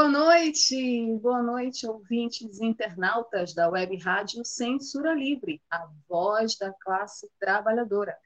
Boa noite, boa noite, ouvintes internautas da Web Rádio Censura Livre, a voz da classe trabalhadora.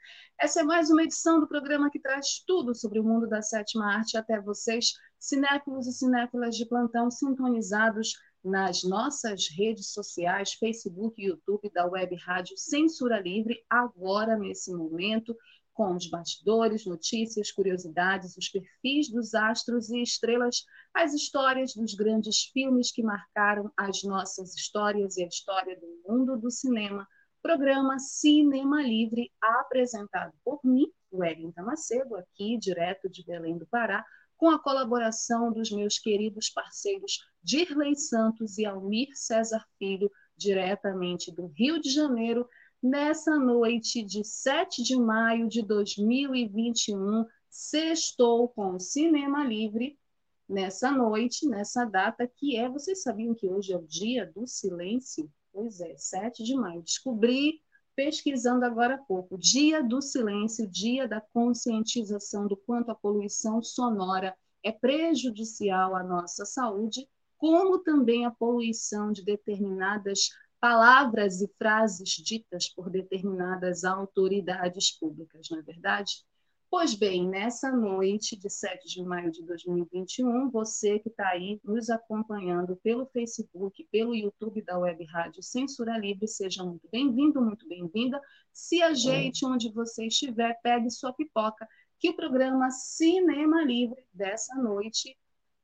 Essa é mais uma edição do programa que traz tudo sobre o mundo da sétima arte até vocês, cinéfilos e cinéfilas de plantão sintonizados nas nossas redes sociais, Facebook e YouTube da Web Rádio Censura Livre, agora nesse momento, com os bastidores, notícias, curiosidades, os perfis dos astros e estrelas, as histórias dos grandes filmes que marcaram as nossas histórias e a história do mundo do cinema. Programa Cinema Livre, apresentado por mim, Wellington Macedo, aqui direto de Belém do Pará, com a colaboração dos meus queridos parceiros Dirley Santos e Almir César Filho, diretamente do Rio de Janeiro, nessa noite de 7 de maio de 2021, sextou com Cinema Livre, nessa noite, nessa data, que é, vocês sabiam que hoje é o dia do silêncio? Pois é, 7 de maio. Descobri, pesquisando agora há pouco, Dia do Silêncio, Dia da Conscientização do quanto a poluição sonora é prejudicial à nossa saúde, como também a poluição de determinadas palavras e frases ditas por determinadas autoridades públicas, não é verdade? Pois bem, nessa noite de 7 de maio de 2021, você que está aí nos acompanhando pelo Facebook, pelo YouTube da Web Rádio Censura Livre, seja muito bem-vindo, muito bem-vinda. Se ajeite onde você estiver, pegue sua pipoca, que o programa Cinema Livre dessa noite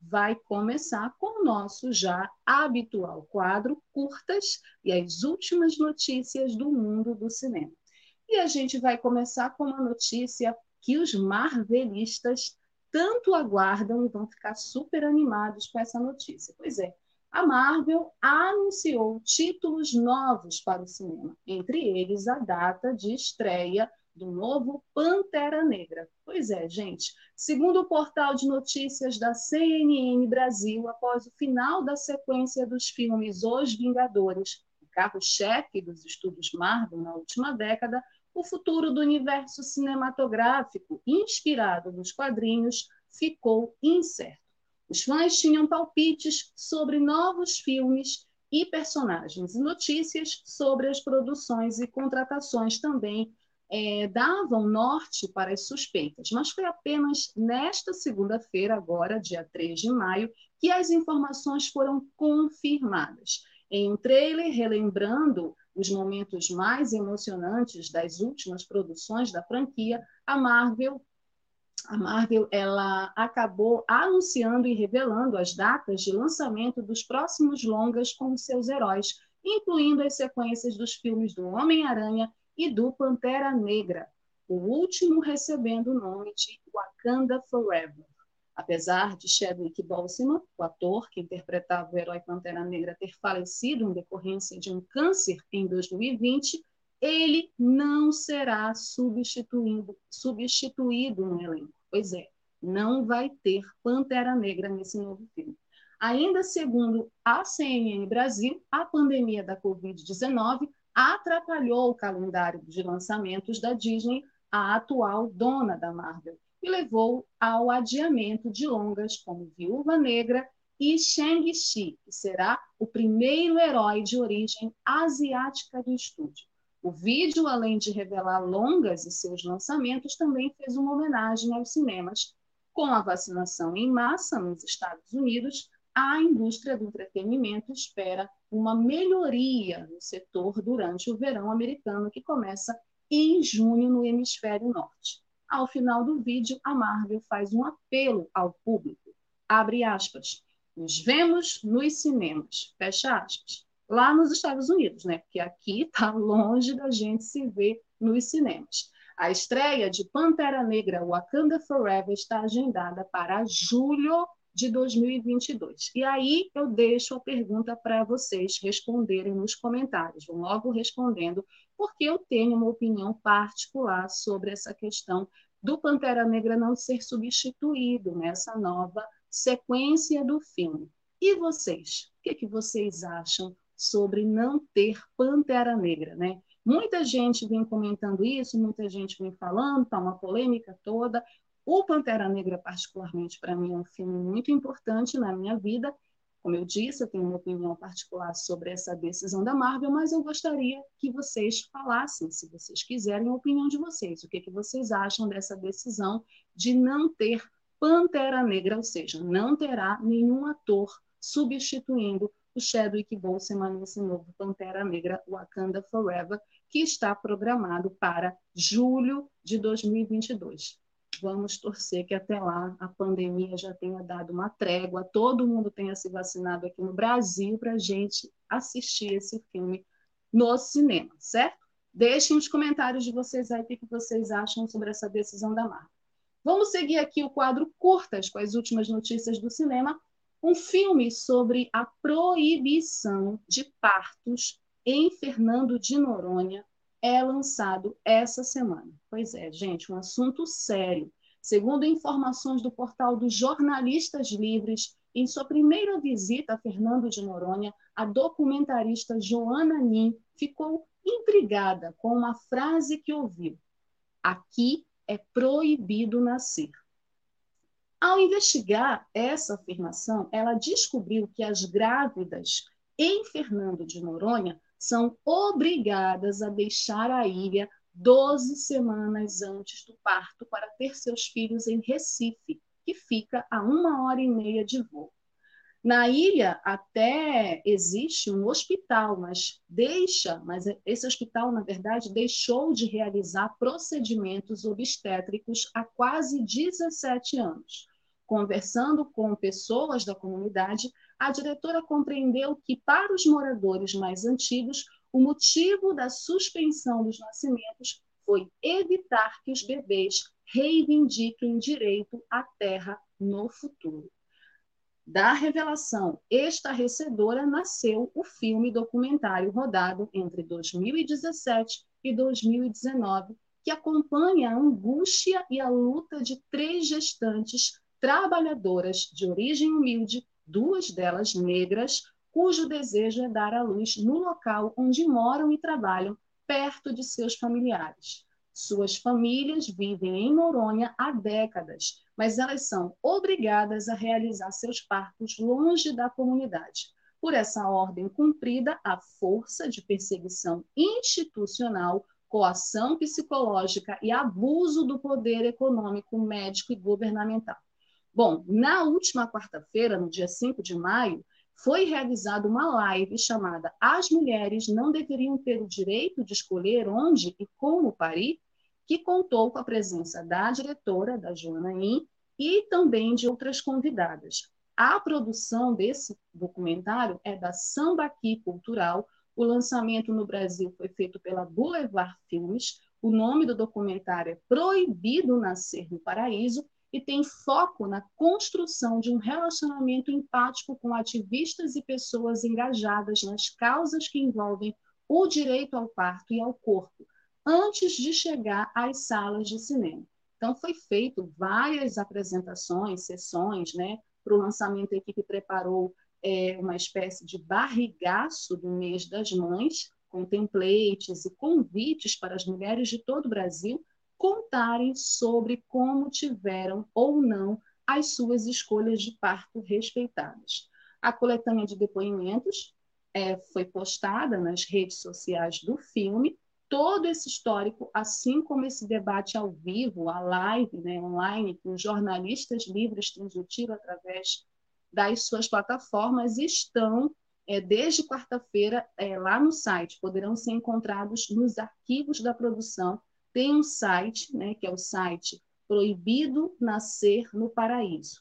vai começar com o nosso já habitual quadro Curtas e as últimas notícias do mundo do cinema. E a gente vai começar com uma notícia que os marvelistas tanto aguardam e vão ficar super animados com essa notícia. Pois é, a Marvel anunciou títulos novos para o cinema, entre eles a data de estreia do novo Pantera Negra. Pois é, gente. Segundo o portal de notícias da CNN Brasil, após o final da sequência dos filmes Os Vingadores, o carro-chefe dos estúdios Marvel na última década, o futuro do universo cinematográfico, inspirado nos quadrinhos, ficou incerto. Os fãs tinham palpites sobre novos filmes e personagens, e notícias sobre as produções e contratações também é, davam norte para as suspeitas, mas foi apenas nesta segunda-feira, agora, dia 3 de maio, que as informações foram confirmadas. Em um trailer relembrando os momentos mais emocionantes das últimas produções da franquia, a Marvel a Marvel ela acabou anunciando e revelando as datas de lançamento dos próximos longas com seus heróis, incluindo as sequências dos filmes do Homem-Aranha e do Pantera Negra, o último recebendo o nome de Wakanda Forever. Apesar de Chadwick Boseman, o ator que interpretava o herói Pantera Negra, ter falecido em decorrência de um câncer em 2020, ele não será substituído, substituído no elenco. Pois é, não vai ter Pantera Negra nesse novo filme. Ainda segundo a CNN Brasil, a pandemia da Covid-19 atrapalhou o calendário de lançamentos da Disney, a atual dona da Marvel, e levou ao adiamento de longas como Viúva Negra e Shang-Chi, que será o primeiro herói de origem asiática do estúdio. O vídeo, além de revelar longas e seus lançamentos, também fez uma homenagem aos cinemas. Com a vacinação em massa nos Estados Unidos, a indústria do entretenimento espera uma melhoria no setor durante o verão americano, que começa em junho no hemisfério norte. Ao final do vídeo, a Marvel faz um apelo ao público. Abre aspas. Nos vemos nos cinemas. Fecha aspas lá nos Estados Unidos, né? Porque aqui está longe da gente se ver nos cinemas. A estreia de Pantera Negra Wakanda Forever está agendada para julho de 2022. E aí eu deixo a pergunta para vocês responderem nos comentários. Vão logo respondendo, porque eu tenho uma opinião particular sobre essa questão do Pantera Negra não ser substituído nessa nova sequência do filme. E vocês? O que, que vocês acham sobre não ter Pantera Negra, né? Muita gente vem comentando isso, muita gente vem falando, tá uma polêmica toda. O Pantera Negra, particularmente, para mim, é um filme muito importante na minha vida. Como eu disse, eu tenho uma opinião particular sobre essa decisão da Marvel, mas eu gostaria que vocês falassem, se vocês quiserem, a opinião de vocês. O que, que vocês acham dessa decisão de não ter Pantera Negra, ou seja, não terá nenhum ator substituindo o Chadwick Boseman nesse novo Pantera Negra Wakanda Forever, que está programado para julho de 2022. Vamos torcer que até lá a pandemia já tenha dado uma trégua, todo mundo tenha se vacinado aqui no Brasil para a gente assistir esse filme no cinema, certo? Deixem os comentários de vocês aí o que vocês acham sobre essa decisão da Marvel. Vamos seguir aqui o quadro Curtas com as últimas notícias do cinema um filme sobre a proibição de partos em Fernando de Noronha é lançado essa semana. Pois é, gente, um assunto sério. Segundo informações do portal dos Jornalistas Livres, em sua primeira visita a Fernando de Noronha, a documentarista Joana Nin ficou intrigada com uma frase que ouviu: Aqui é proibido nascer. Ao investigar essa afirmação, ela descobriu que as grávidas em Fernando de Noronha são obrigadas a deixar a ilha 12 semanas antes do parto para ter seus filhos em Recife, que fica a uma hora e meia de voo. Na ilha até existe um hospital, mas deixa, mas esse hospital, na verdade, deixou de realizar procedimentos obstétricos há quase 17 anos. Conversando com pessoas da comunidade, a diretora compreendeu que, para os moradores mais antigos, o motivo da suspensão dos nascimentos foi evitar que os bebês reivindiquem direito à terra no futuro. Da revelação estarrecedora nasceu o filme documentário rodado entre 2017 e 2019, que acompanha a angústia e a luta de três gestantes trabalhadoras de origem humilde, duas delas negras, cujo desejo é dar à luz no local onde moram e trabalham, perto de seus familiares. Suas famílias vivem em Noronha há décadas, mas elas são obrigadas a realizar seus partos longe da comunidade. Por essa ordem cumprida, a força de perseguição institucional, coação psicológica e abuso do poder econômico, médico e governamental. Bom, na última quarta-feira, no dia 5 de maio, foi realizada uma live chamada As Mulheres Não Deveriam Ter o Direito de Escolher Onde e Como Parir, que contou com a presença da diretora, da Joana In, e também de outras convidadas. A produção desse documentário é da Sambaqui Cultural. O lançamento no Brasil foi feito pela Boulevard Filmes. O nome do documentário é Proibido Nascer no Paraíso e tem foco na construção de um relacionamento empático com ativistas e pessoas engajadas nas causas que envolvem o direito ao parto e ao corpo, antes de chegar às salas de cinema. Então, foi feito várias apresentações, sessões, né? Para o lançamento, a equipe preparou é, uma espécie de barrigaço do mês das mães, com templates e convites para as mulheres de todo o Brasil contarem sobre como tiveram ou não as suas escolhas de parto respeitadas. A coletânea de depoimentos é, foi postada nas redes sociais do filme todo esse histórico, assim como esse debate ao vivo, a live né, online, os jornalistas livres transmitiram através das suas plataformas, estão é, desde quarta-feira é, lá no site, poderão ser encontrados nos arquivos da produção. Tem um site, né, que é o site Proibido Nascer no Paraíso.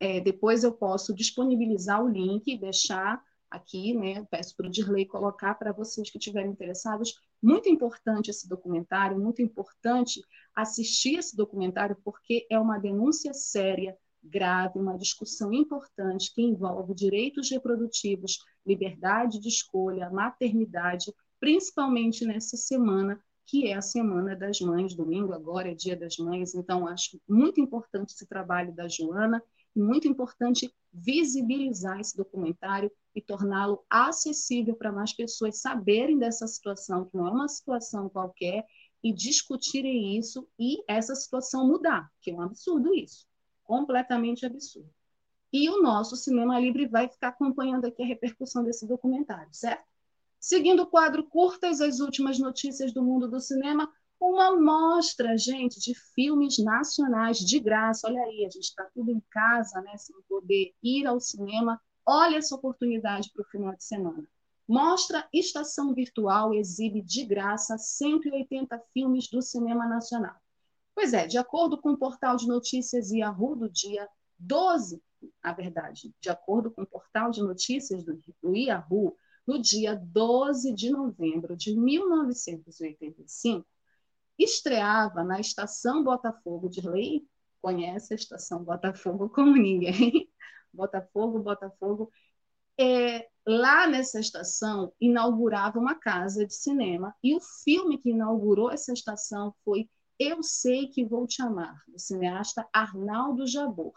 É, depois eu posso disponibilizar o link e deixar aqui, né? Peço para o Dirley colocar para vocês que estiverem interessados. Muito importante esse documentário, muito importante assistir esse documentário, porque é uma denúncia séria, grave, uma discussão importante que envolve direitos reprodutivos, liberdade de escolha, maternidade, principalmente nessa semana que é a Semana das Mães, domingo agora é Dia das Mães, então acho muito importante esse trabalho da Joana muito importante visibilizar esse documentário e torná-lo acessível para mais pessoas saberem dessa situação, que não é uma situação qualquer, e discutirem isso e essa situação mudar, que é um absurdo isso, completamente absurdo. E o nosso Cinema Livre vai ficar acompanhando aqui a repercussão desse documentário, certo? Seguindo o quadro Curtas, as últimas notícias do mundo do cinema, uma mostra, gente, de filmes nacionais de graça. Olha aí, a gente está tudo em casa, né, sem poder ir ao cinema. Olha essa oportunidade para o final de semana. Mostra Estação Virtual exibe de graça 180 filmes do cinema nacional. Pois é, de acordo com o portal de notícias Yahoo do dia 12, a verdade, de acordo com o portal de notícias do, do Yahoo, no dia 12 de novembro de 1985, estreava na Estação Botafogo de Lei, conhece a Estação Botafogo como ninguém, Botafogo, Botafogo, é, lá nessa estação inaugurava uma casa de cinema e o filme que inaugurou essa estação foi Eu Sei Que Vou Te Amar, do cineasta Arnaldo Jabor.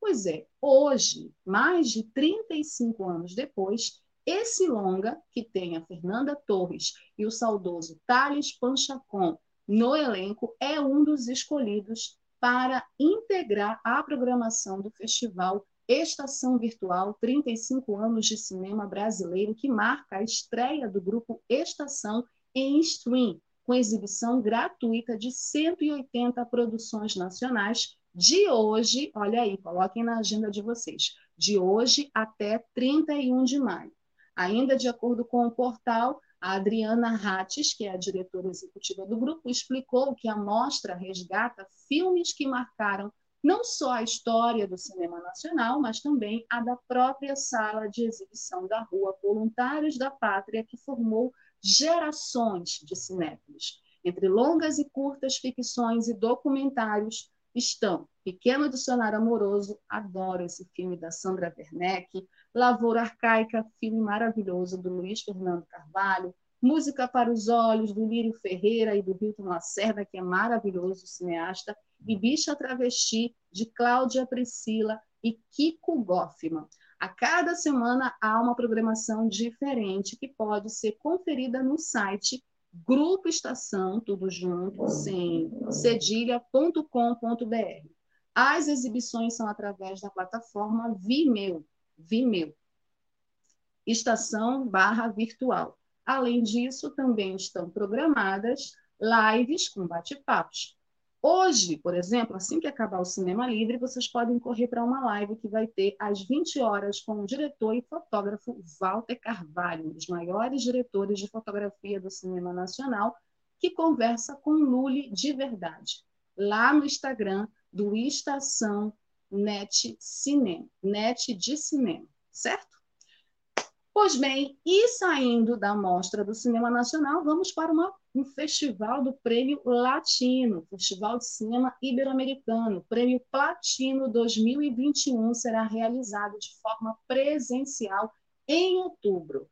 Pois é, hoje, mais de 35 anos depois, esse longa, que tem a Fernanda Torres e o saudoso Thales Panchacon no elenco, é um dos escolhidos para integrar a programação do festival Estação Virtual 35 anos de cinema brasileiro, que marca a estreia do grupo Estação em stream, com exibição gratuita de 180 produções nacionais de hoje, olha aí, coloquem na agenda de vocês, de hoje até 31 de maio. Ainda de acordo com o portal, a Adriana Rates, que é a diretora executiva do grupo, explicou que a mostra resgata filmes que marcaram não só a história do cinema nacional, mas também a da própria sala de exibição da Rua Voluntários da Pátria, que formou gerações de cinéfilos. Entre longas e curtas ficções e documentários estão Pequeno Dicionário Amoroso, adoro esse filme da Sandra Werneck, Lavoura Arcaica, filme maravilhoso do Luiz Fernando Carvalho, Música para os Olhos, do Lírio Ferreira e do Hilton Lacerda, que é maravilhoso, cineasta, e Bicha Travesti, de Cláudia Priscila e Kiko Goffman. A cada semana há uma programação diferente que pode ser conferida no site Grupo Estação, tudo junto, sem cedilha.com.br. As exibições são através da plataforma Vimeo, Vimeo, estação barra virtual. Além disso, também estão programadas lives com bate-papos. Hoje, por exemplo, assim que acabar o Cinema Livre, vocês podem correr para uma live que vai ter às 20 horas com o diretor e fotógrafo Walter Carvalho, um dos maiores diretores de fotografia do cinema nacional, que conversa com Lully de verdade, lá no Instagram do Estação net cinema, net de cinema, certo? Pois bem, e saindo da Mostra do Cinema Nacional, vamos para uma, um festival do Prêmio Latino, Festival de Cinema Ibero-Americano. Prêmio Platino 2021 será realizado de forma presencial em outubro.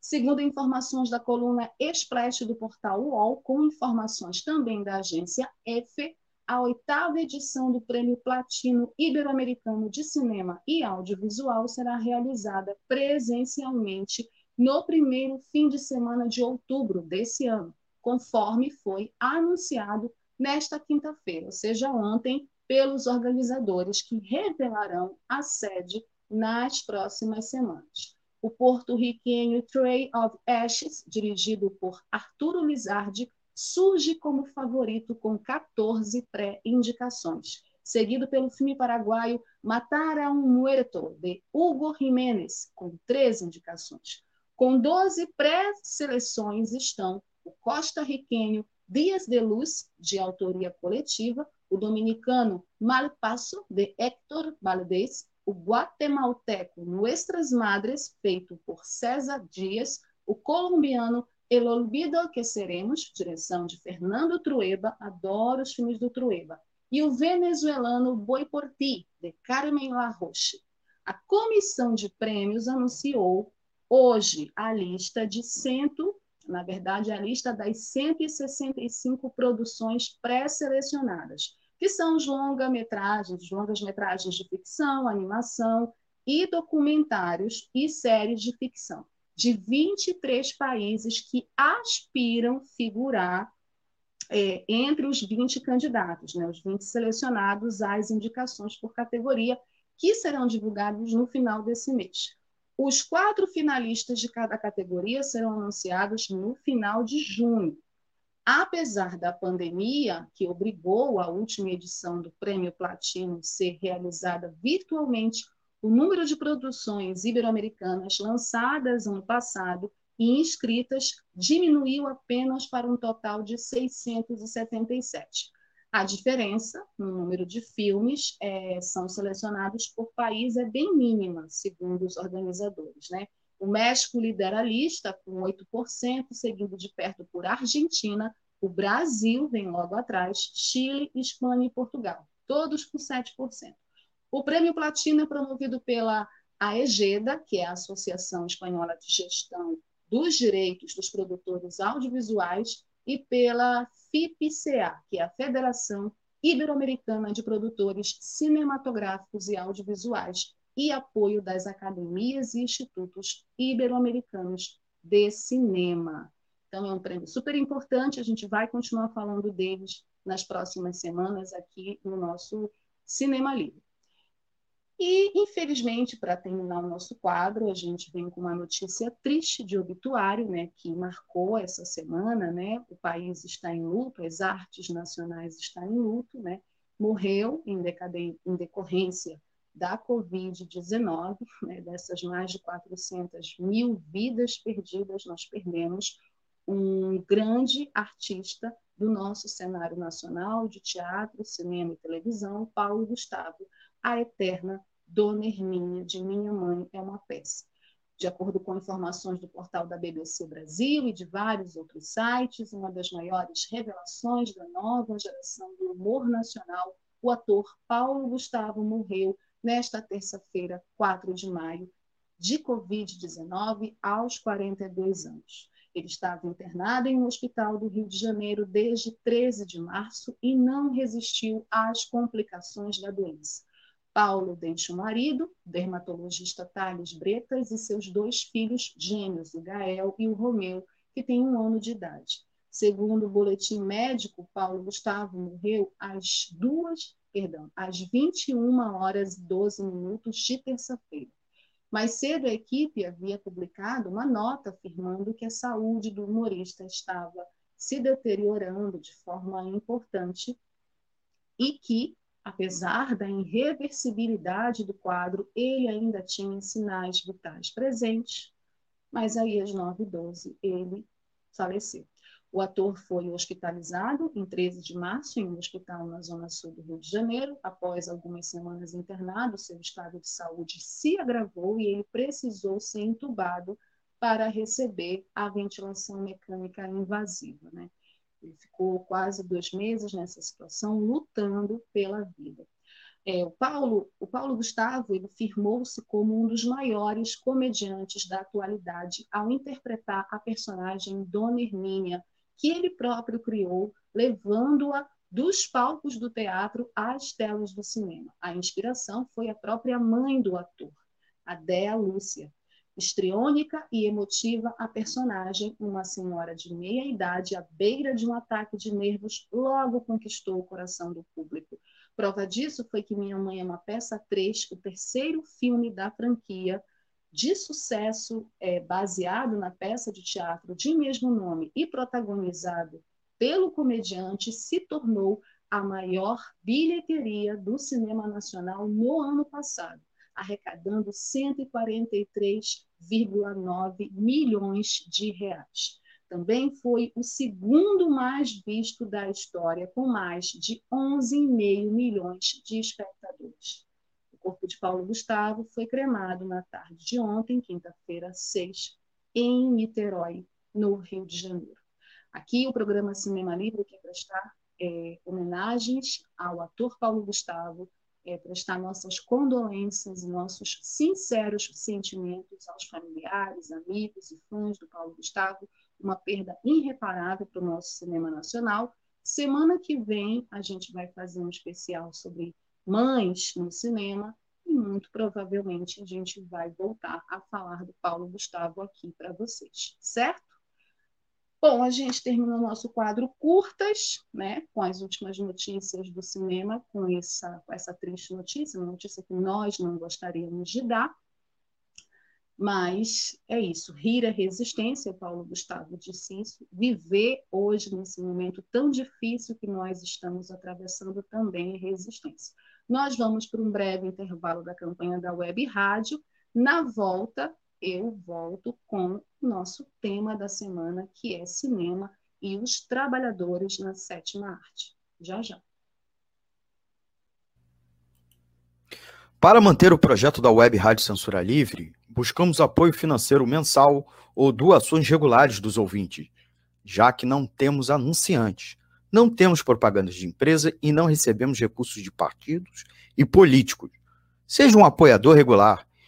Segundo informações da coluna Express do portal UOL, com informações também da agência EFE, a oitava edição do Prêmio Platino Ibero-Americano de Cinema e Audiovisual será realizada presencialmente no primeiro fim de semana de outubro desse ano, conforme foi anunciado nesta quinta-feira, ou seja, ontem, pelos organizadores que revelarão a sede nas próximas semanas. O porto-riquenho Tray of Ashes, dirigido por Arturo Lizardi, surge como favorito com 14 pré-indicações, seguido pelo filme paraguaio Matar a um Muerto, de Hugo Jiménez, com 13 indicações. Com 12 pré-seleções estão o costa-riquenho Dias de Luz, de autoria coletiva, o dominicano Malpasso, de Héctor Valdez, o guatemalteco Nuestras Madres, feito por César Dias, o colombiano El Olvido que Seremos, direção de Fernando Trueba, adoro os filmes do Trueba, e o venezuelano Boi por Ti, de Carmen La Roche. A comissão de prêmios anunciou hoje a lista de cento, na verdade, a lista das 165 produções pré-selecionadas, que são os longa-metragens, longas-metragens de ficção, animação e documentários e séries de ficção de 23 países que aspiram figurar é, entre os 20 candidatos, né, os 20 selecionados às indicações por categoria, que serão divulgados no final desse mês. Os quatro finalistas de cada categoria serão anunciados no final de junho. Apesar da pandemia, que obrigou a última edição do Prêmio Platino ser realizada virtualmente o número de produções ibero-americanas lançadas ano passado e inscritas diminuiu apenas para um total de 677. A diferença no número de filmes é, são selecionados por país é bem mínima, segundo os organizadores. Né? O México lidera a lista com 8%, seguido de perto por Argentina, o Brasil vem logo atrás, Chile, Espanha e Portugal, todos com 7%. O prêmio Platino é promovido pela AEGEDA, que é a Associação Espanhola de Gestão dos Direitos dos Produtores Audiovisuais, e pela FIPCA, que é a Federação Ibero-Americana de Produtores Cinematográficos e Audiovisuais, e apoio das academias e institutos ibero-americanos de cinema. Então, é um prêmio super importante, a gente vai continuar falando deles nas próximas semanas aqui no nosso Cinema Livre. E, infelizmente, para terminar o nosso quadro, a gente vem com uma notícia triste de obituário, né, que marcou essa semana, né? O país está em luto, as artes nacionais estão em luto, né? Morreu em, em decorrência da Covid-19, né, dessas mais de 400 mil vidas perdidas, nós perdemos um grande artista do nosso cenário nacional de teatro, cinema e televisão, Paulo Gustavo, a eterna Dona Hermínia, de Minha Mãe, é uma peça. De acordo com informações do portal da BBC Brasil e de vários outros sites, uma das maiores revelações da nova geração do humor nacional, o ator Paulo Gustavo morreu nesta terça-feira, 4 de maio, de Covid-19, aos 42 anos. Ele estava internado em um hospital do Rio de Janeiro desde 13 de março e não resistiu às complicações da doença. Paulo deixa o marido, dermatologista Thales Bretas, e seus dois filhos gêmeos, o Gael e o Romeu, que têm um ano de idade. Segundo o boletim médico, Paulo Gustavo morreu às duas, perdão, às 21 horas e 12 minutos de terça-feira. Mais cedo, a equipe havia publicado uma nota afirmando que a saúde do humorista estava se deteriorando de forma importante e que Apesar da irreversibilidade do quadro, ele ainda tinha sinais vitais presentes, mas aí às 9h12 ele faleceu. O ator foi hospitalizado em 13 de março em um hospital na zona sul do Rio de Janeiro. Após algumas semanas internado, seu estado de saúde se agravou e ele precisou ser entubado para receber a ventilação mecânica invasiva. Né? Ele ficou quase dois meses nessa situação, lutando pela vida. É, o, Paulo, o Paulo Gustavo ele firmou-se como um dos maiores comediantes da atualidade ao interpretar a personagem Dona Hermínia, que ele próprio criou, levando-a dos palcos do teatro às telas do cinema. A inspiração foi a própria mãe do ator, a Dea Lúcia, Estriônica e emotiva, a personagem, uma senhora de meia idade, à beira de um ataque de nervos, logo conquistou o coração do público. Prova disso foi que Minha Mãe é uma peça 3, o terceiro filme da franquia, de sucesso é, baseado na peça de teatro de mesmo nome e protagonizado pelo comediante, se tornou a maior bilheteria do cinema nacional no ano passado, arrecadando 143,9 milhões de reais. Também foi o segundo mais visto da história, com mais de 11,5 milhões de espectadores. O corpo de Paulo Gustavo foi cremado na tarde de ontem, quinta-feira, 6, em Niterói, no Rio de Janeiro. Aqui, o programa Cinema Livre quer prestar é, homenagens ao ator Paulo Gustavo, é, prestar nossas condolências e nossos sinceros sentimentos aos familiares, amigos e fãs do Paulo Gustavo, uma perda irreparável para o nosso cinema nacional. Semana que vem a gente vai fazer um especial sobre mães no cinema e muito provavelmente a gente vai voltar a falar do Paulo Gustavo aqui para vocês, certo? Bom, a gente termina o nosso quadro curtas, né, com as últimas notícias do cinema, com essa, com essa triste notícia, uma notícia que nós não gostaríamos de dar. Mas é isso, rir é resistência, Paulo Gustavo disse isso. Viver hoje, nesse momento tão difícil que nós estamos atravessando, também é resistência. Nós vamos para um breve intervalo da campanha da Web Rádio. Na volta, eu volto com o nosso tema da semana, que é cinema e os trabalhadores na sétima arte. Já já. Para manter o projeto da Web Rádio Censura Livre, buscamos apoio financeiro mensal ou doações regulares dos ouvintes, já que não temos anunciantes, não temos propagandas de empresa e não recebemos recursos de partidos e políticos. Seja um apoiador regular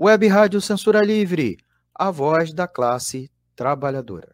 Web Rádio Censura Livre, a voz da classe trabalhadora.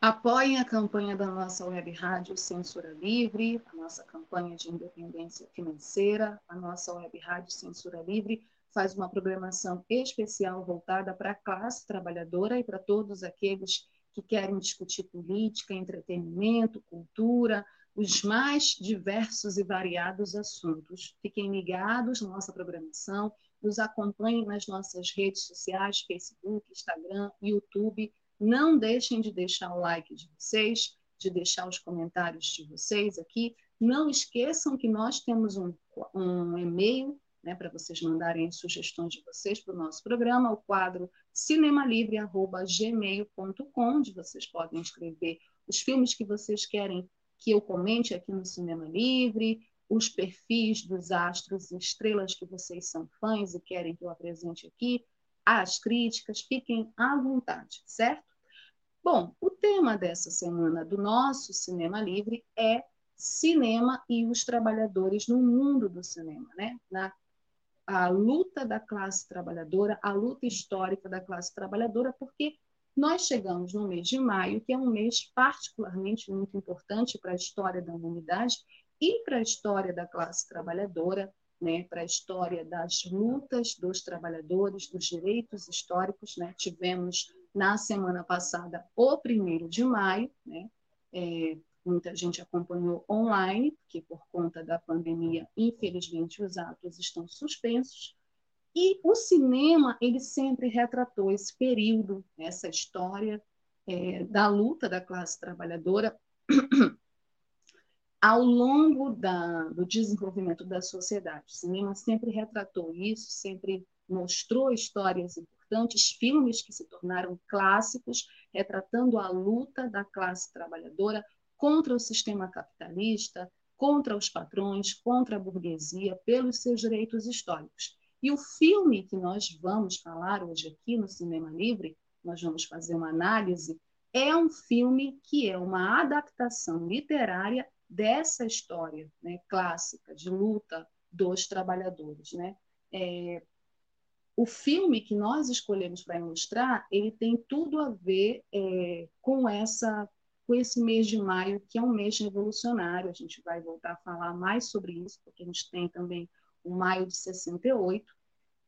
Apoiem a campanha da nossa Web Rádio Censura Livre, a nossa campanha de independência financeira. A nossa Web Rádio Censura Livre faz uma programação especial voltada para a classe trabalhadora e para todos aqueles que querem discutir política, entretenimento, cultura, os mais diversos e variados assuntos. Fiquem ligados na nossa programação, nos acompanhem nas nossas redes sociais, Facebook, Instagram, YouTube. Não deixem de deixar o like de vocês, de deixar os comentários de vocês aqui. Não esqueçam que nós temos um, um e-mail né, para vocês mandarem sugestões de vocês para o nosso programa, o quadro cinemalivre.gmail.com, onde vocês podem escrever os filmes que vocês querem que eu comente aqui no Cinema Livre, os perfis dos astros e estrelas que vocês são fãs e querem que eu apresente aqui, as críticas, fiquem à vontade, certo? Bom, o tema dessa semana do nosso Cinema Livre é cinema e os trabalhadores no mundo do cinema, né? Na a luta da classe trabalhadora, a luta histórica da classe trabalhadora, porque nós chegamos no mês de maio, que é um mês particularmente muito importante para a história da humanidade e para a história da classe trabalhadora, né, para a história das lutas dos trabalhadores, dos direitos históricos. Né? Tivemos na semana passada o primeiro de maio, né? É, muita gente acompanhou online, porque por conta da pandemia, infelizmente, os atos estão suspensos, e o cinema, ele sempre retratou esse período, essa história é, da luta da classe trabalhadora ao longo da, do desenvolvimento da sociedade. O cinema sempre retratou isso, sempre mostrou histórias importantes, filmes que se tornaram clássicos, retratando a luta da classe trabalhadora contra o sistema capitalista, contra os patrões, contra a burguesia, pelos seus direitos históricos. E o filme que nós vamos falar hoje aqui no Cinema Livre, nós vamos fazer uma análise, é um filme que é uma adaptação literária dessa história né, clássica de luta dos trabalhadores. Né? É, o filme que nós escolhemos para ilustrar, ele tem tudo a ver é, com essa com esse mês de maio, que é um mês revolucionário. A gente vai voltar a falar mais sobre isso, porque a gente tem também o maio de 68.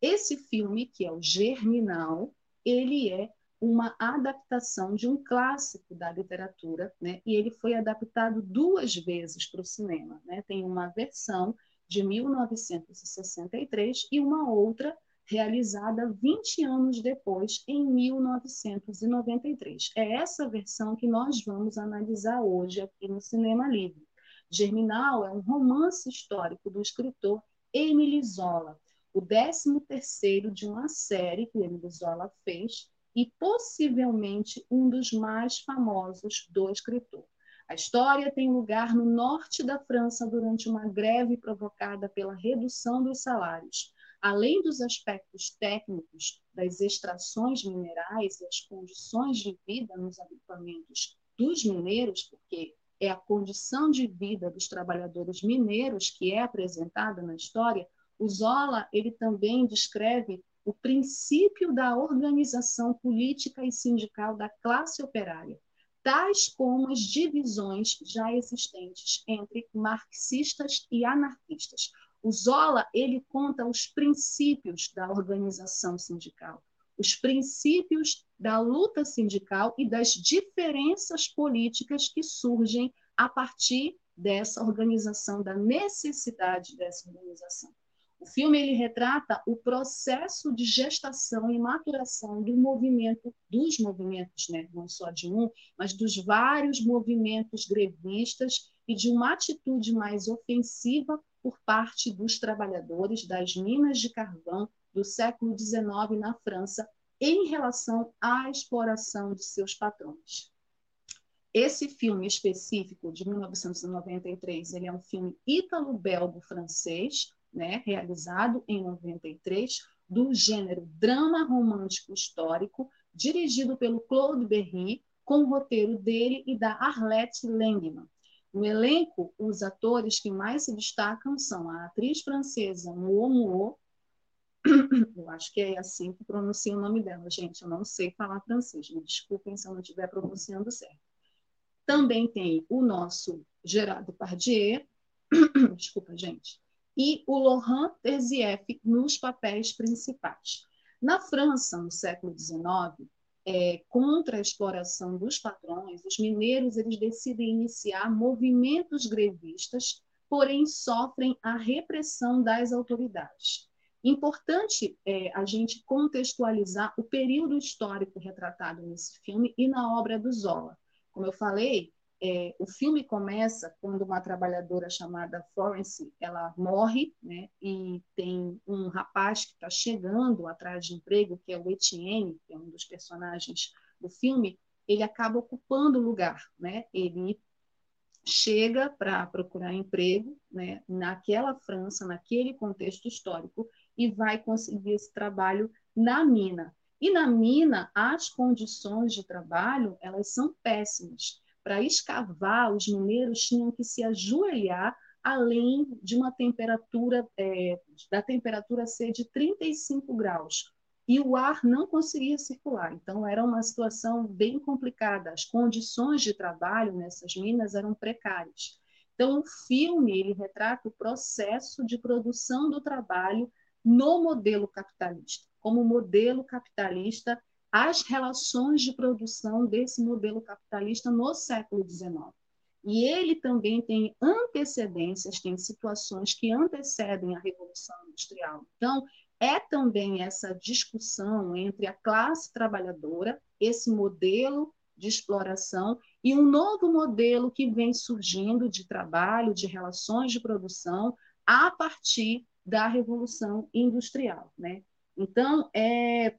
Esse filme, que é o Germinal, ele é uma adaptação de um clássico da literatura, né? e ele foi adaptado duas vezes para o cinema. Né? Tem uma versão de 1963 e uma outra realizada 20 anos depois, em 1993. É essa versão que nós vamos analisar hoje aqui no Cinema Livre. Germinal é um romance histórico do escritor Emile Zola, o 13º de uma série que Emile Zola fez e possivelmente um dos mais famosos do escritor. A história tem lugar no norte da França durante uma greve provocada pela redução dos salários além dos aspectos técnicos das extrações minerais e as condições de vida nos agrupamentos dos mineiros, porque é a condição de vida dos trabalhadores mineiros que é apresentada na história, o Zola ele também descreve o princípio da organização política e sindical da classe operária, tais como as divisões já existentes entre marxistas e anarquistas, o Zola ele conta os princípios da organização sindical, os princípios da luta sindical e das diferenças políticas que surgem a partir dessa organização, da necessidade dessa organização. O filme ele retrata o processo de gestação e maturação do movimento, dos movimentos, né? não só de um, mas dos vários movimentos grevistas e de uma atitude mais ofensiva por parte dos trabalhadores das minas de carvão do século XIX na França em relação à exploração de seus patrões. Esse filme específico de 1993, ele é um filme ítalo-belgo-francês, né, realizado em 93, do gênero drama romântico histórico, dirigido pelo Claude Berry, com o roteiro dele e da Arlette Langman. No elenco, os atores que mais se destacam são a atriz francesa Mo eu acho que é assim que pronuncia o nome dela, gente, eu não sei falar francês, me desculpem se eu não estiver pronunciando certo. Também tem o nosso Gerard Depardieu, desculpa, gente, e o Laurent Terzieff nos papéis principais. Na França, no século XIX, é, contra a exploração dos patrões, os mineiros eles decidem iniciar movimentos grevistas, porém sofrem a repressão das autoridades. Importante é, a gente contextualizar o período histórico retratado nesse filme e na obra do Zola. Como eu falei, é, o filme começa quando uma trabalhadora chamada Florence ela morre, né, e tem um rapaz que está chegando atrás de emprego, que é o Etienne, que é um dos personagens do filme, ele acaba ocupando o lugar, né? Ele chega para procurar emprego, né, naquela França, naquele contexto histórico, e vai conseguir esse trabalho na mina. E na mina, as condições de trabalho elas são péssimas para escavar, os mineiros tinham que se ajoelhar além de uma temperatura, é, da temperatura ser de 35 graus. E o ar não conseguia circular. Então, era uma situação bem complicada. As condições de trabalho nessas minas eram precárias. Então, o filme ele retrata o processo de produção do trabalho no modelo capitalista, como modelo capitalista as relações de produção desse modelo capitalista no século XIX. E ele também tem antecedências, tem situações que antecedem a Revolução Industrial. Então, é também essa discussão entre a classe trabalhadora, esse modelo de exploração, e um novo modelo que vem surgindo de trabalho, de relações de produção, a partir da Revolução Industrial. Né? Então, é,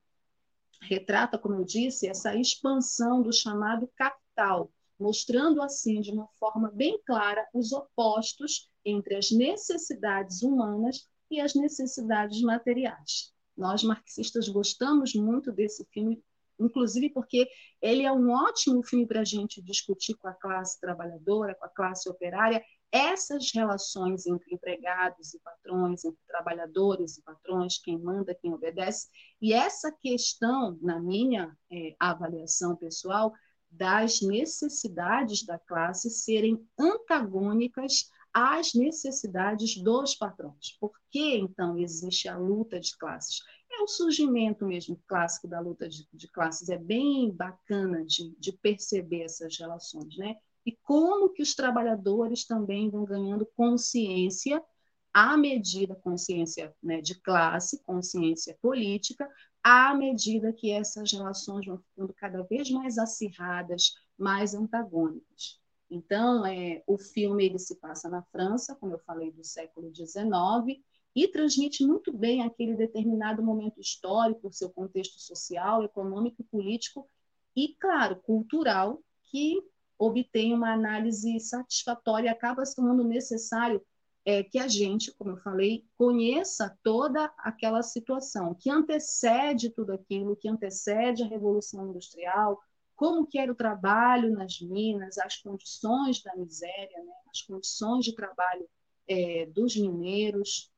retrata, como eu disse, essa expansão do chamado capital, mostrando assim de uma forma bem clara os opostos entre as necessidades humanas e as necessidades materiais. Nós marxistas gostamos muito desse filme, inclusive porque ele é um ótimo filme para a gente discutir com a classe trabalhadora, com a classe operária, essas relações entre empregados e patrões, entre trabalhadores e patrões, quem manda, quem obedece, e essa questão, na minha é, avaliação pessoal, das necessidades da classe serem antagônicas às necessidades dos patrões. Por que, então, existe a luta de classes? É o surgimento mesmo clássico da luta de, de classes, é bem bacana de, de perceber essas relações, né? E como que os trabalhadores também vão ganhando consciência à medida consciência né, de classe, consciência política, à medida que essas relações vão ficando cada vez mais acirradas, mais antagônicas. Então, é, o filme ele se passa na França, como eu falei, do século XIX, e transmite muito bem aquele determinado momento histórico, seu contexto social, econômico, político e, claro, cultural, que obtém uma análise satisfatória, acaba se tornando necessário é, que a gente, como eu falei, conheça toda aquela situação que antecede tudo aquilo, que antecede a Revolução Industrial, como que era o trabalho nas minas, as condições da miséria, né? as condições de trabalho é, dos mineiros,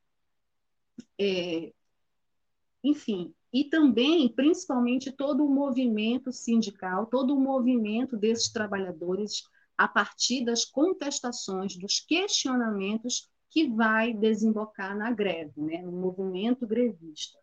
é, enfim, e também, principalmente, todo o movimento sindical, todo o movimento desses trabalhadores a partir das contestações, dos questionamentos que vai desembocar na greve, né, no movimento grevista.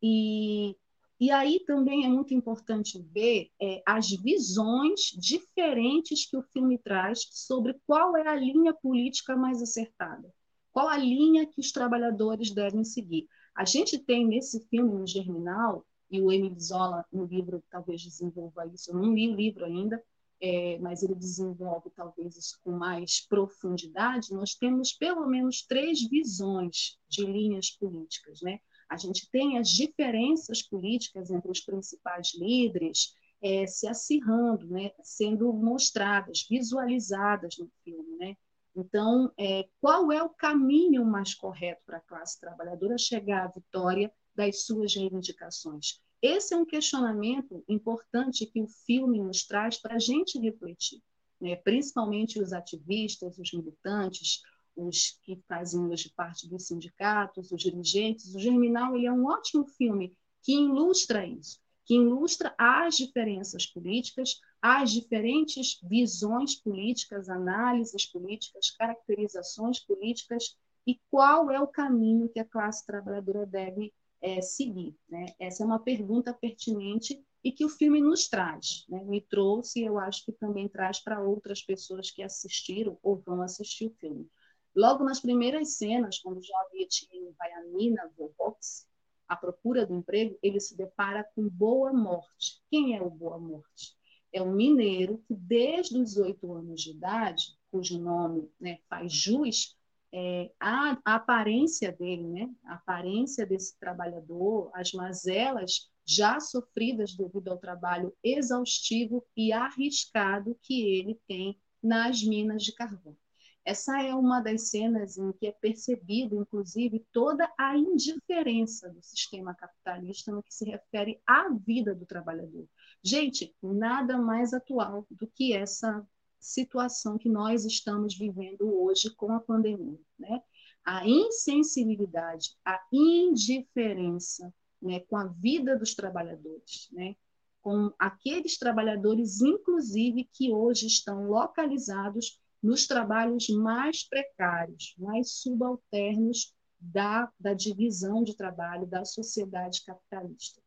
E, e aí também é muito importante ver é, as visões diferentes que o filme traz sobre qual é a linha política mais acertada, qual a linha que os trabalhadores devem seguir. A gente tem nesse filme, no Germinal, e o Emile Zola, no livro, talvez desenvolva isso, eu não li o livro ainda, é, mas ele desenvolve talvez isso com mais profundidade, nós temos pelo menos três visões de linhas políticas. Né? A gente tem as diferenças políticas entre os principais líderes é, se acirrando, né? sendo mostradas, visualizadas no filme. Né? Então, é, qual é o caminho mais correto para a classe trabalhadora chegar à vitória das suas reivindicações? Esse é um questionamento importante que o filme nos traz para a gente refletir, né? principalmente os ativistas, os militantes, os que fazem hoje parte dos sindicatos, os dirigentes. O Germinal ele é um ótimo filme que ilustra isso, que ilustra as diferenças políticas, as diferentes visões políticas, análises políticas, caracterizações políticas e qual é o caminho que a classe trabalhadora deve é, seguir. Né? Essa é uma pergunta pertinente e que o filme nos traz. Né? Me trouxe e eu acho que também traz para outras pessoas que assistiram ou vão assistir o filme. Logo nas primeiras cenas, quando o jovem Etienne vai à mina Volvox, à procura do emprego, ele se depara com Boa Morte. Quem é o Boa Morte? É um mineiro que, desde os oito anos de idade, cujo nome né, faz jus, é, a, a, aparência dele, né, a aparência desse trabalhador, as mazelas já sofridas devido ao trabalho exaustivo e arriscado que ele tem nas minas de carvão. Essa é uma das cenas em que é percebido, inclusive, toda a indiferença do sistema capitalista no que se refere à vida do trabalhador. Gente, nada mais atual do que essa situação que nós estamos vivendo hoje com a pandemia, né? A insensibilidade, a indiferença, né, com a vida dos trabalhadores, né? Com aqueles trabalhadores, inclusive, que hoje estão localizados nos trabalhos mais precários, mais subalternos da, da divisão de trabalho da sociedade capitalista.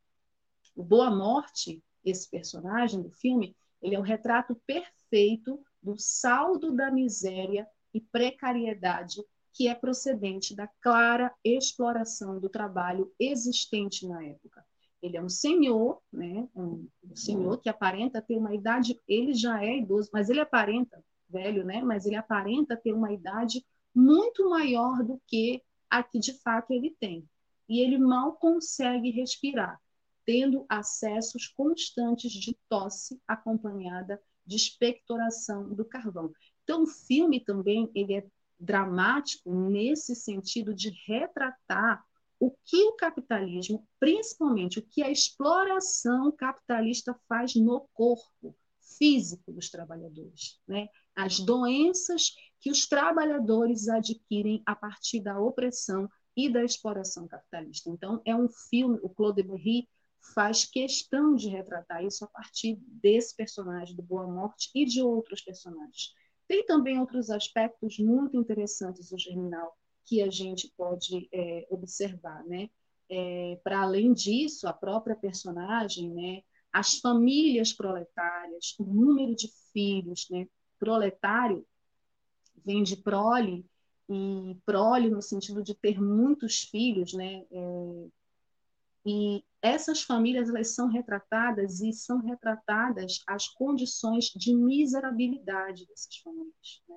O Boa Morte esse personagem do filme, ele é o retrato perfeito do saldo da miséria e precariedade que é procedente da clara exploração do trabalho existente na época. Ele é um senhor, né, um, senhor que aparenta ter uma idade, ele já é idoso, mas ele aparenta velho, né, mas ele aparenta ter uma idade muito maior do que a que de fato ele tem. E ele mal consegue respirar tendo acessos constantes de tosse acompanhada de expectoração do carvão. Então, o filme também ele é dramático nesse sentido de retratar o que o capitalismo, principalmente o que a exploração capitalista faz no corpo físico dos trabalhadores, né? As doenças que os trabalhadores adquirem a partir da opressão e da exploração capitalista. Então, é um filme, o Claude Berry faz questão de retratar isso a partir desse personagem do Boa Morte e de outros personagens. Tem também outros aspectos muito interessantes do Germinal que a gente pode é, observar, né? É, Para além disso, a própria personagem, né? As famílias proletárias, o número de filhos, né? Proletário vem de prole e prole no sentido de ter muitos filhos, né? É, e essas famílias elas são retratadas e são retratadas as condições de miserabilidade dessas famílias. Né?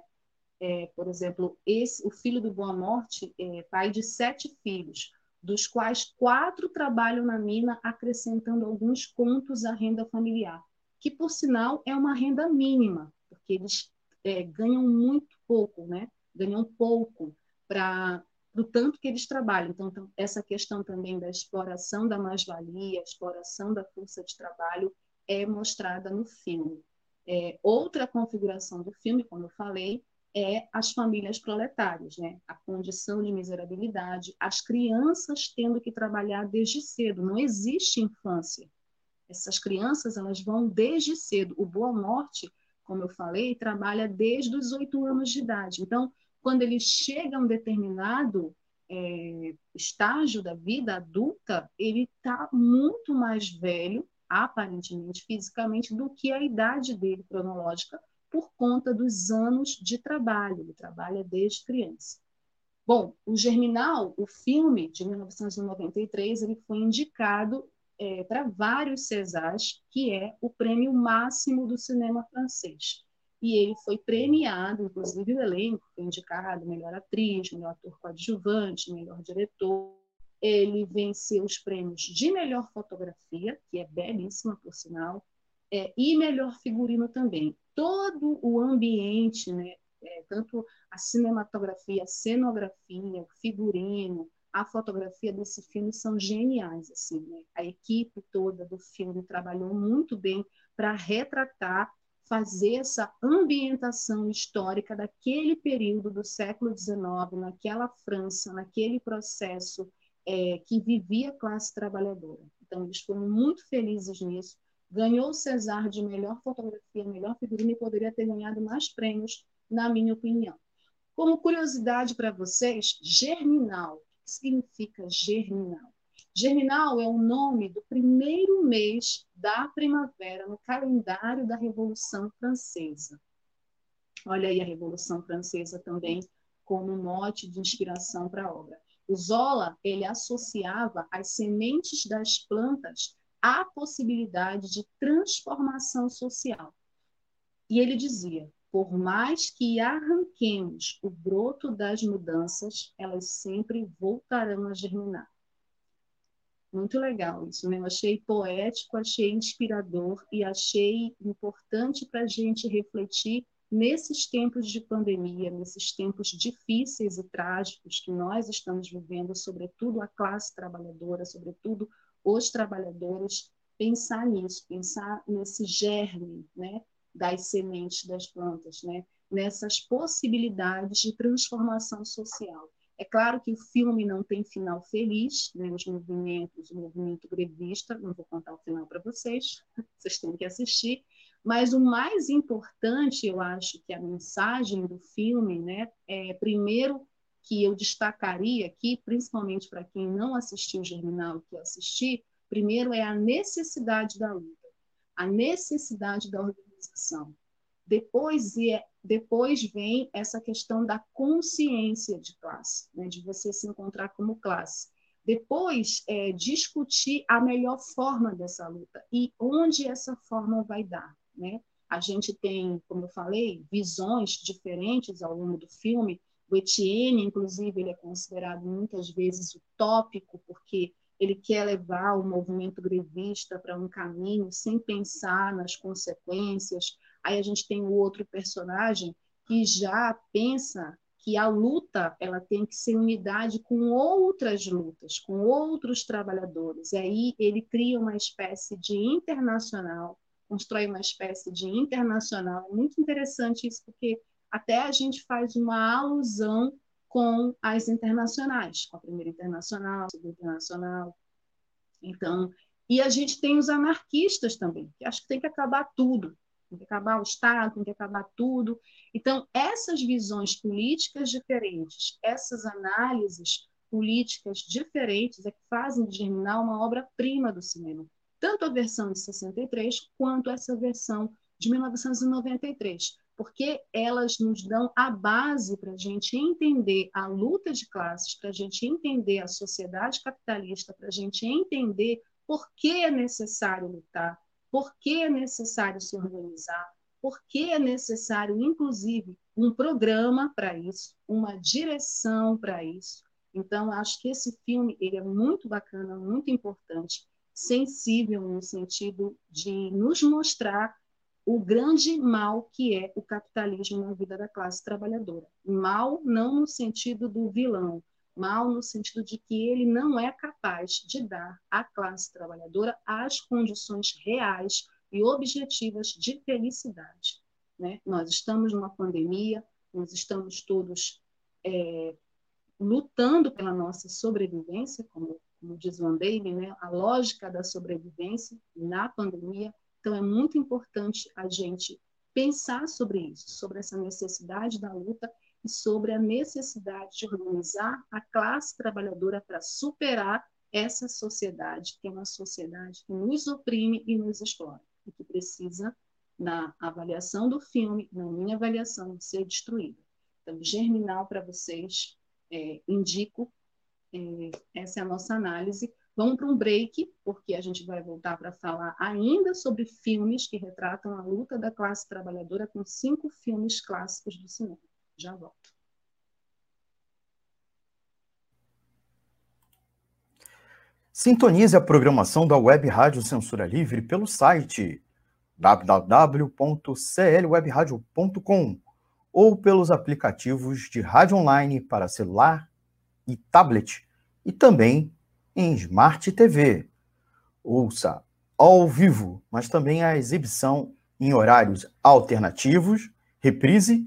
É, por exemplo, esse, o filho do Boa Morte é pai de sete filhos, dos quais quatro trabalham na mina, acrescentando alguns contos à renda familiar, que, por sinal, é uma renda mínima, porque eles é, ganham muito pouco, né? ganham pouco para do tanto que eles trabalham. Então, então, essa questão também da exploração da mais-valia, exploração da força de trabalho é mostrada no filme. É, outra configuração do filme, como eu falei, é as famílias proletárias, né? a condição de miserabilidade, as crianças tendo que trabalhar desde cedo, não existe infância. Essas crianças elas vão desde cedo. O Boa Morte, como eu falei, trabalha desde os oito anos de idade. Então, quando ele chega a um determinado é, estágio da vida adulta, ele está muito mais velho, aparentemente, fisicamente, do que a idade dele cronológica, por conta dos anos de trabalho. Ele trabalha desde criança. Bom, o Germinal, o filme de 1993, ele foi indicado é, para vários Césars, que é o prêmio máximo do cinema francês e ele foi premiado, inclusive o elenco foi indicado melhor atriz, melhor ator coadjuvante, melhor diretor. Ele venceu os prêmios de melhor fotografia, que é belíssima, por sinal, é, e melhor figurino também. Todo o ambiente, né, é, tanto a cinematografia, a cenografia, o figurino, a fotografia desse filme são geniais. Assim, né? A equipe toda do filme trabalhou muito bem para retratar fazer essa ambientação histórica daquele período do século XIX, naquela França, naquele processo é, que vivia a classe trabalhadora. Então, eles foram muito felizes nisso. Ganhou o César de melhor fotografia, melhor figurino e poderia ter ganhado mais prêmios, na minha opinião. Como curiosidade para vocês, germinal. O que significa germinal? Germinal é o nome do primeiro mês da primavera no calendário da Revolução Francesa. Olha aí a Revolução Francesa também como mote de inspiração para a obra. O Zola ele associava as sementes das plantas à possibilidade de transformação social. E ele dizia: por mais que arranquemos o broto das mudanças, elas sempre voltarão a germinar. Muito legal isso, né? Eu achei poético, achei inspirador e achei importante para a gente refletir nesses tempos de pandemia, nesses tempos difíceis e trágicos que nós estamos vivendo, sobretudo a classe trabalhadora, sobretudo os trabalhadores, pensar nisso, pensar nesse germe, né, das sementes das plantas, né, nessas possibilidades de transformação social. É claro que o filme não tem final feliz, né? os movimentos, o movimento grevista, não vou contar o final para vocês, vocês têm que assistir, mas o mais importante, eu acho que a mensagem do filme, né, é primeiro que eu destacaria aqui, principalmente para quem não assistiu o Germinal que assisti, primeiro é a necessidade da luta, a necessidade da organização. Depois é depois vem essa questão da consciência de classe, né, de você se encontrar como classe. Depois, é, discutir a melhor forma dessa luta e onde essa forma vai dar. Né? A gente tem, como eu falei, visões diferentes ao longo do filme. O Etienne, inclusive, ele é considerado muitas vezes utópico, porque ele quer levar o movimento grevista para um caminho sem pensar nas consequências, Aí a gente tem o outro personagem que já pensa que a luta ela tem que ser unidade com outras lutas, com outros trabalhadores. E aí ele cria uma espécie de internacional, constrói uma espécie de internacional. É muito interessante isso, porque até a gente faz uma alusão com as internacionais, com a primeira internacional, a segunda internacional. Então, e a gente tem os anarquistas também, que acho que tem que acabar tudo, tem que acabar o Estado, tem que acabar tudo. Então, essas visões políticas diferentes, essas análises políticas diferentes é que fazem de Germinal uma obra-prima do cinema. Tanto a versão de 63 quanto essa versão de 1993, porque elas nos dão a base para a gente entender a luta de classes, para a gente entender a sociedade capitalista, para a gente entender por que é necessário lutar, por que é necessário se organizar, por que é necessário, inclusive, um programa para isso, uma direção para isso. Então, acho que esse filme ele é muito bacana, muito importante, sensível no sentido de nos mostrar o grande mal que é o capitalismo na vida da classe trabalhadora. Mal não no sentido do vilão, mal no sentido de que ele não é capaz de dar à classe trabalhadora as condições reais e objetivas de felicidade. Né? Nós estamos numa pandemia, nós estamos todos é, lutando pela nossa sobrevivência, como, como diz Van Daly, né? a lógica da sobrevivência na pandemia. Então, é muito importante a gente pensar sobre isso, sobre essa necessidade da luta e sobre a necessidade de organizar a classe trabalhadora para superar essa sociedade, que é uma sociedade que nos oprime e nos explora, e que precisa, na avaliação do filme, na minha avaliação, ser destruída. Então, germinal para vocês, é, indico. É, essa é a nossa análise. Vamos para um break, porque a gente vai voltar para falar ainda sobre filmes que retratam a luta da classe trabalhadora com cinco filmes clássicos do cinema. Já volto. Sintonize a programação da Web Rádio Censura Livre pelo site www.clwebradio.com ou pelos aplicativos de rádio online para celular e tablet e também em Smart TV. Ouça ao vivo, mas também a exibição em horários alternativos, reprise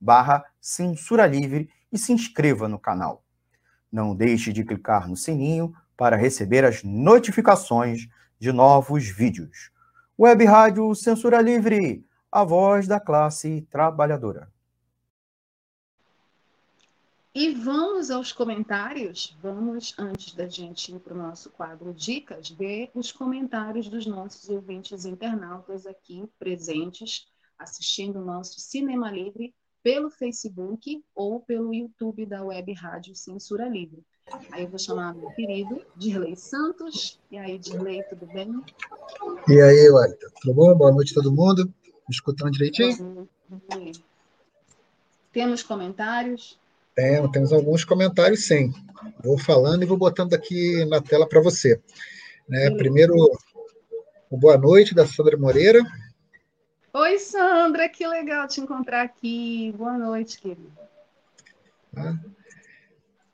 barra censura livre e se inscreva no canal. Não deixe de clicar no sininho para receber as notificações de novos vídeos. Web Rádio Censura Livre a voz da classe trabalhadora. E vamos aos comentários. Vamos, antes da gente ir para o nosso quadro Dicas, ver os comentários dos nossos ouvintes internautas aqui presentes, assistindo o nosso Cinema Livre pelo Facebook ou pelo YouTube da Web Rádio Censura Livre. Aí eu vou chamar meu querido Dirley Santos. E aí, Dirley, tudo bem? E aí, Walter, tudo bom? Boa noite a todo mundo. Me escutando direitinho? Temos comentários? Temos, temos alguns comentários, sim. Vou falando e vou botando aqui na tela para você. Né, primeiro, boa noite da Sandra Moreira. Oi, Sandra, que legal te encontrar aqui. Boa noite, querida. Ah,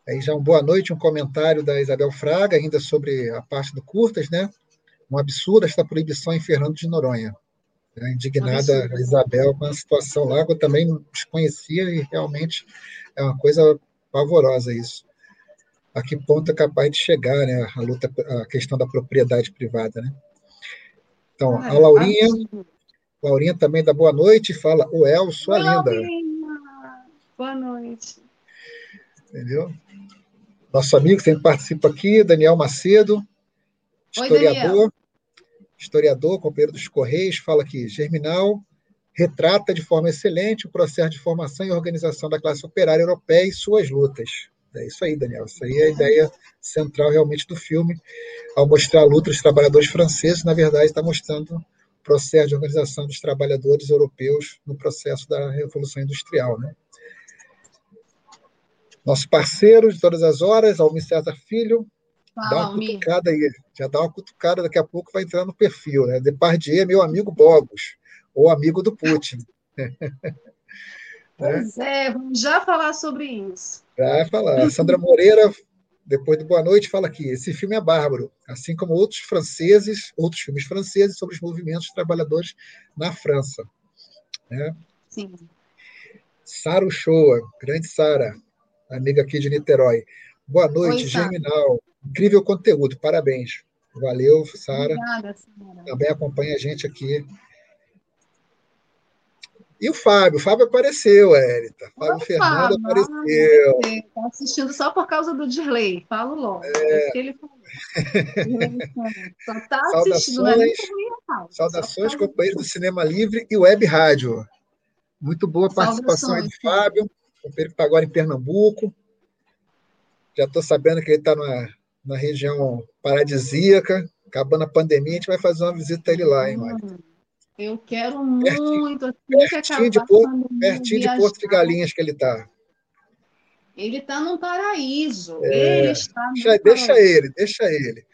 aí já um boa noite, um comentário da Isabel Fraga, ainda sobre a parte do Curtas, né? Um absurdo esta proibição em Fernando de Noronha. Né, indignada a Isabel com a situação lá, eu também desconhecia e realmente é uma coisa pavorosa isso. A que ponto é capaz de chegar né, a luta, a questão da propriedade privada, né? Então, a Laurinha, Laurinha também dá boa noite, fala, o El, sua linda. Boa noite. Entendeu? Nosso amigo sempre participa aqui, Daniel Macedo, historiador. Oi, historiador, companheiro dos Correios, fala que Germinal retrata de forma excelente o processo de formação e organização da classe operária europeia e suas lutas. É isso aí, Daniel. Isso aí é a ideia central realmente do filme. Ao mostrar a luta dos trabalhadores franceses, na verdade, está mostrando processo de organização dos trabalhadores europeus no processo da Revolução Industrial. Né? Nosso parceiro de todas as horas, Almir César Filho, Fala, dá uma Almir. cutucada aí, já dá uma cutucada, daqui a pouco vai entrar no perfil. Né? Depardieu é meu amigo Bogos, ou amigo do Putin. Pois é, vamos já falar sobre isso. Já falar. Sandra Moreira, depois do Boa Noite, fala aqui: esse filme é bárbaro, assim como outros franceses, outros filmes franceses sobre os movimentos trabalhadores na França. Né? Sim. Sara Uchoa, grande Sara, amiga aqui de Niterói. Boa noite, Oi, Germinal. Incrível conteúdo, parabéns. Valeu, Sara. Também acompanha a gente aqui e o Fábio, o Fábio apareceu, Érita. Fábio Fernando apareceu. Está assistindo só por causa do Dirley, falo logo. É... ele falou. só está assistindo, não é Saudações, companheiros do Cinema Livre e Web Rádio. Muito boa participação aí do Fábio, companheiro que está agora em Pernambuco. Já estou sabendo que ele está na, na região paradisíaca. Acabando a pandemia, a gente vai fazer uma visita a ele lá, hein, Mário? Hum. Eu quero muito. Assim, pertinho, de Porto, pertinho de Porto de Galinhas que ele está. Ele está num paraíso. É, ele está deixa, deixa ele, deixa ele.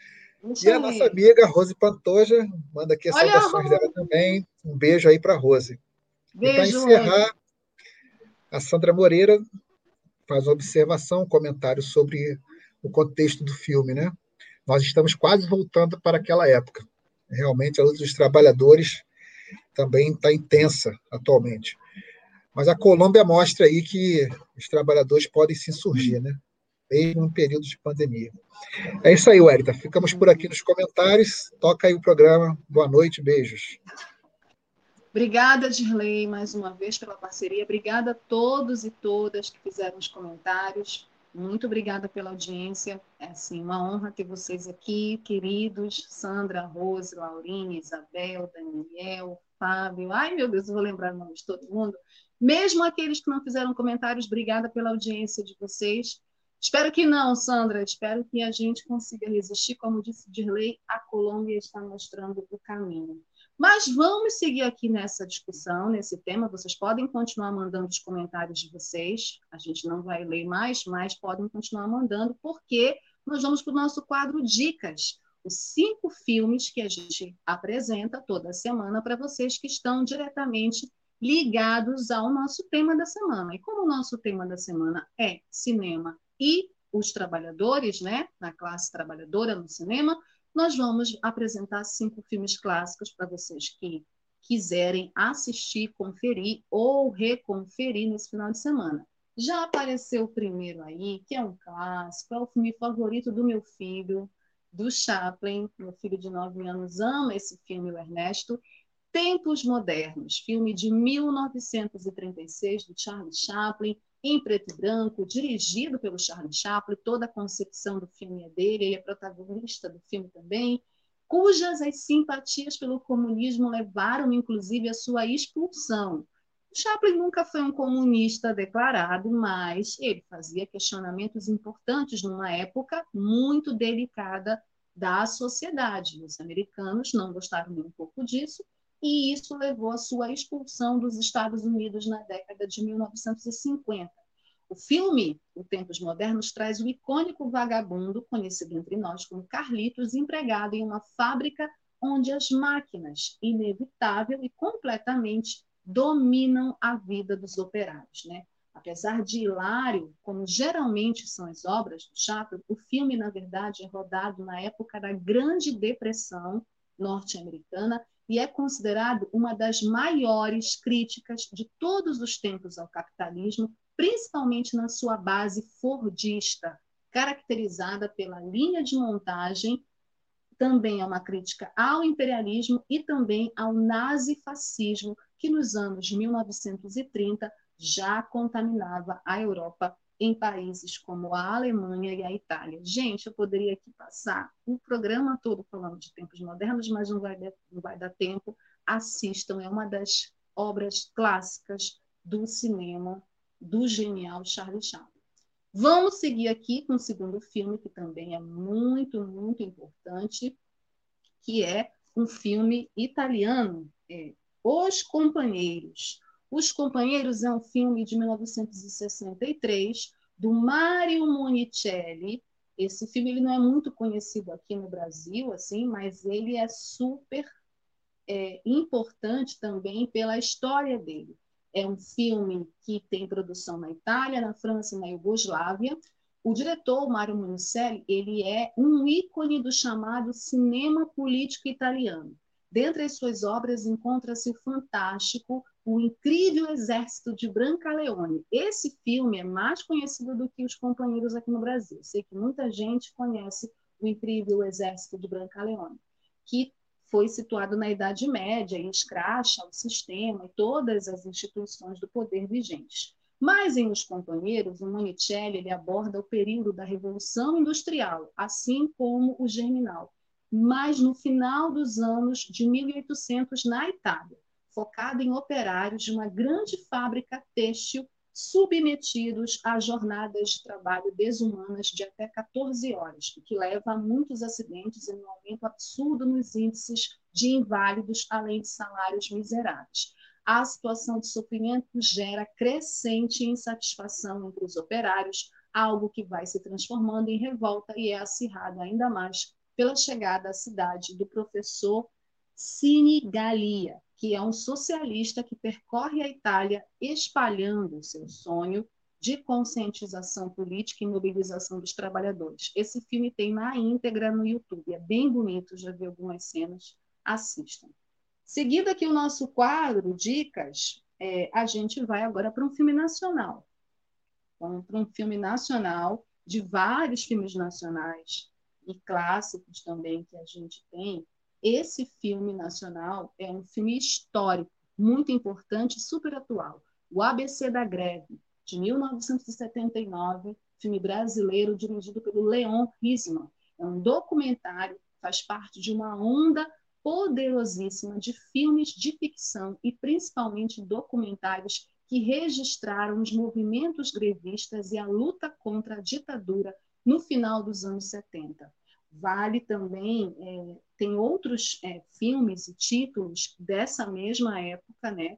Deixa e a nossa amiga Rose Pantoja manda aqui as Olha saudações dela também. Um beijo aí para Rose. Beijo. Para encerrar, a Sandra Moreira faz uma observação, um comentário sobre o contexto do filme, né? Nós estamos quase voltando para aquela época. Realmente, a luta dos trabalhadores também está intensa atualmente. Mas a Colômbia mostra aí que os trabalhadores podem se insurgir, né? mesmo em período de pandemia. É isso aí, Wérita. Ficamos por aqui nos comentários. Toca aí o programa. Boa noite, beijos. Obrigada, Dirley, mais uma vez pela parceria. Obrigada a todos e todas que fizeram os comentários. Muito obrigada pela audiência. É assim, uma honra ter vocês aqui, queridos. Sandra, Rose, Laurine, Isabel, Daniel, Fábio. Ai, meu Deus, eu vou lembrar o nome de todo mundo. Mesmo aqueles que não fizeram comentários, obrigada pela audiência de vocês. Espero que não, Sandra. Espero que a gente consiga resistir. Como disse Dirley, a Colômbia está mostrando o caminho. Mas vamos seguir aqui nessa discussão, nesse tema. Vocês podem continuar mandando os comentários de vocês. A gente não vai ler mais, mas podem continuar mandando, porque nós vamos para o nosso quadro Dicas os cinco filmes que a gente apresenta toda semana para vocês que estão diretamente ligados ao nosso tema da semana. E como o nosso tema da semana é cinema e os trabalhadores, né, na classe trabalhadora no cinema, nós vamos apresentar cinco filmes clássicos para vocês que quiserem assistir, conferir ou reconferir nesse final de semana. Já apareceu o primeiro aí, que é um clássico, é o filme favorito do meu filho, do Chaplin. Meu filho de nove anos ama esse filme, o Ernesto. Tempos Modernos, filme de 1936 do Charlie Chaplin, em preto e branco, dirigido pelo Charlie Chaplin. Toda a concepção do filme é dele, ele é protagonista do filme também, cujas as simpatias pelo comunismo levaram, inclusive, à sua expulsão. Chaplin nunca foi um comunista declarado, mas ele fazia questionamentos importantes numa época muito delicada da sociedade. Os americanos não gostaram nem um pouco disso, e isso levou à sua expulsão dos Estados Unidos na década de 1950. O filme, O Tempos Modernos, traz o icônico vagabundo, conhecido entre nós como Carlitos, empregado em uma fábrica onde as máquinas, inevitável e completamente dominam a vida dos operários. Né? Apesar de hilário, como geralmente são as obras do Chaplin, o filme, na verdade, é rodado na época da Grande Depressão norte-americana e é considerado uma das maiores críticas de todos os tempos ao capitalismo, principalmente na sua base fordista, caracterizada pela linha de montagem também é uma crítica ao imperialismo e também ao nazifascismo, que nos anos 1930 já contaminava a Europa em países como a Alemanha e a Itália. Gente, eu poderia aqui passar o programa todo falando de tempos modernos, mas não vai, não vai dar tempo. Assistam, é uma das obras clássicas do cinema do genial Charlie Chaplin. Vamos seguir aqui com o segundo filme, que também é muito, muito importante, que é um filme italiano, é, Os Companheiros. Os Companheiros é um filme de 1963 do Mario Monicelli. Esse filme ele não é muito conhecido aqui no Brasil, assim, mas ele é super é, importante também pela história dele. É um filme que tem produção na Itália, na França e na Iugoslávia. O diretor, Mario Monicelli, ele é um ícone do chamado cinema político italiano. Dentre as suas obras encontra-se o fantástico O Incrível Exército de Brancaleone. Esse filme é mais conhecido do que os companheiros aqui no Brasil. Sei que muita gente conhece O Incrível Exército de Brancaleone, que foi situado na Idade Média e escracha o sistema e todas as instituições do poder vigentes. Mas em Os Companheiros, o Monicelli ele aborda o período da Revolução Industrial, assim como o Germinal, mas no final dos anos de 1800 na Itália, focado em operários de uma grande fábrica têxtil submetidos a jornadas de trabalho desumanas de até 14 horas, o que leva a muitos acidentes e um aumento absurdo nos índices de inválidos, além de salários miseráveis. A situação de sofrimento gera crescente insatisfação entre os operários, algo que vai se transformando em revolta e é acirrado ainda mais pela chegada à cidade do professor Sinigalia, que é um socialista que percorre a Itália espalhando o seu sonho de conscientização política e mobilização dos trabalhadores. Esse filme tem na íntegra no YouTube, é bem bonito, já vi algumas cenas, assistam. Seguido aqui o nosso quadro, dicas, é, a gente vai agora para um filme nacional. Então, para um filme nacional, de vários filmes nacionais e clássicos também que a gente tem, esse filme nacional é um filme histórico, muito importante e super atual. O ABC da Greve, de 1979, filme brasileiro dirigido pelo Leon Risman. É um documentário, faz parte de uma onda poderosíssima de filmes de ficção e principalmente documentários que registraram os movimentos grevistas e a luta contra a ditadura no final dos anos 70. Vale também, é, tem outros é, filmes e títulos dessa mesma época, né,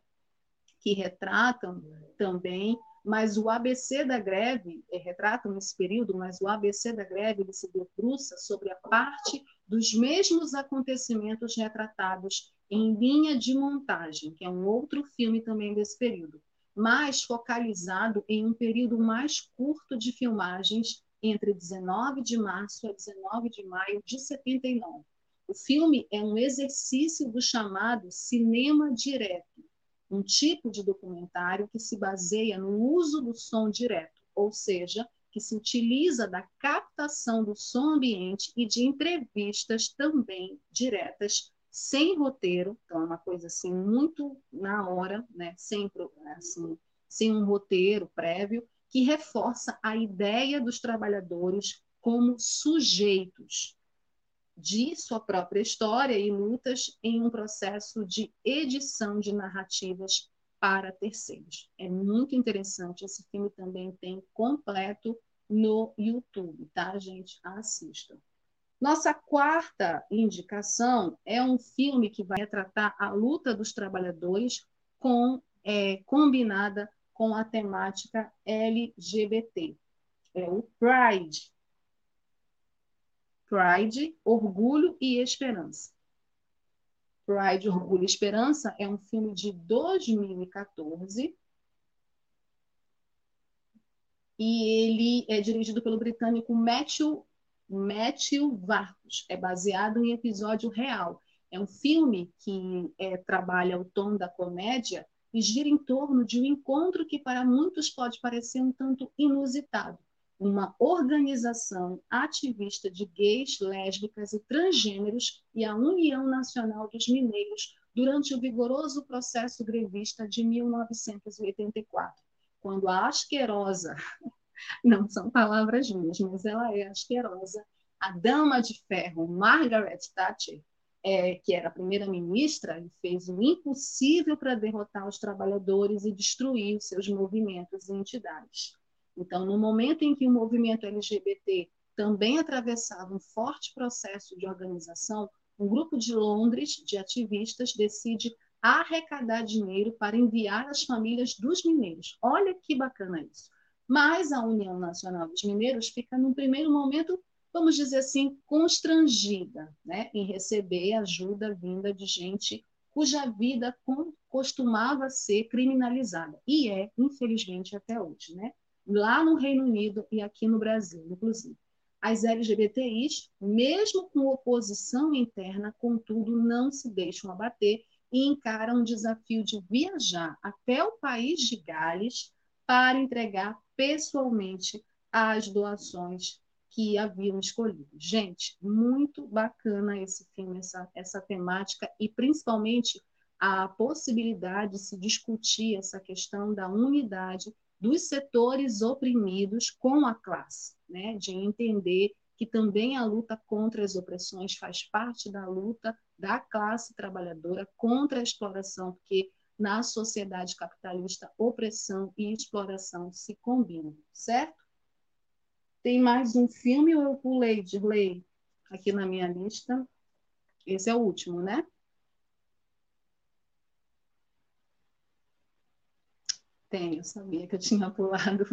que retratam também, mas o ABC da greve, é, retratam esse período, mas o ABC da greve ele se debruça sobre a parte dos mesmos acontecimentos retratados em Linha de Montagem, que é um outro filme também desse período, mas focalizado em um período mais curto de filmagens entre 19 de março a 19 de maio de 79. O filme é um exercício do chamado cinema direto, um tipo de documentário que se baseia no uso do som direto, ou seja, que se utiliza da captação do som ambiente e de entrevistas também diretas, sem roteiro, então é uma coisa assim muito na hora, né, sem, assim, sem um roteiro prévio, que reforça a ideia dos trabalhadores como sujeitos de sua própria história e lutas em um processo de edição de narrativas para terceiros. É muito interessante. Esse filme também tem completo no YouTube, tá, gente? Assistam. Nossa quarta indicação é um filme que vai retratar a luta dos trabalhadores com é, combinada com a temática LGBT. É o Pride. Pride, Orgulho e Esperança. Pride, Orgulho e Esperança é um filme de 2014 e ele é dirigido pelo britânico Matthew, Matthew Varkus. É baseado em episódio real. É um filme que é, trabalha o tom da comédia e gira em torno de um encontro que para muitos pode parecer um tanto inusitado. Uma organização ativista de gays, lésbicas e transgêneros e a União Nacional dos Mineiros durante o vigoroso processo grevista de 1984, quando a asquerosa, não são palavras minhas, mas ela é asquerosa, a dama de ferro Margaret Thatcher é, que era primeira-ministra, e fez o impossível para derrotar os trabalhadores e destruir os seus movimentos e entidades. Então, no momento em que o movimento LGBT também atravessava um forte processo de organização, um grupo de Londres de ativistas decide arrecadar dinheiro para enviar às famílias dos mineiros. Olha que bacana isso. Mas a União Nacional dos Mineiros fica, num primeiro momento, vamos dizer assim, constrangida né, em receber ajuda vinda de gente cuja vida costumava ser criminalizada. E é, infelizmente, até hoje. Né? Lá no Reino Unido e aqui no Brasil, inclusive. As LGBTIs, mesmo com oposição interna, contudo, não se deixam abater e encaram o desafio de viajar até o país de Gales para entregar pessoalmente as doações que haviam escolhido. Gente, muito bacana esse filme, essa, essa temática, e principalmente a possibilidade de se discutir essa questão da unidade dos setores oprimidos com a classe, né? de entender que também a luta contra as opressões faz parte da luta da classe trabalhadora contra a exploração, porque na sociedade capitalista, opressão e exploração se combinam, certo? Tem mais um filme ou eu pulei, Dirley, aqui na minha lista? Esse é o último, né? Tem, eu sabia que eu tinha pulado.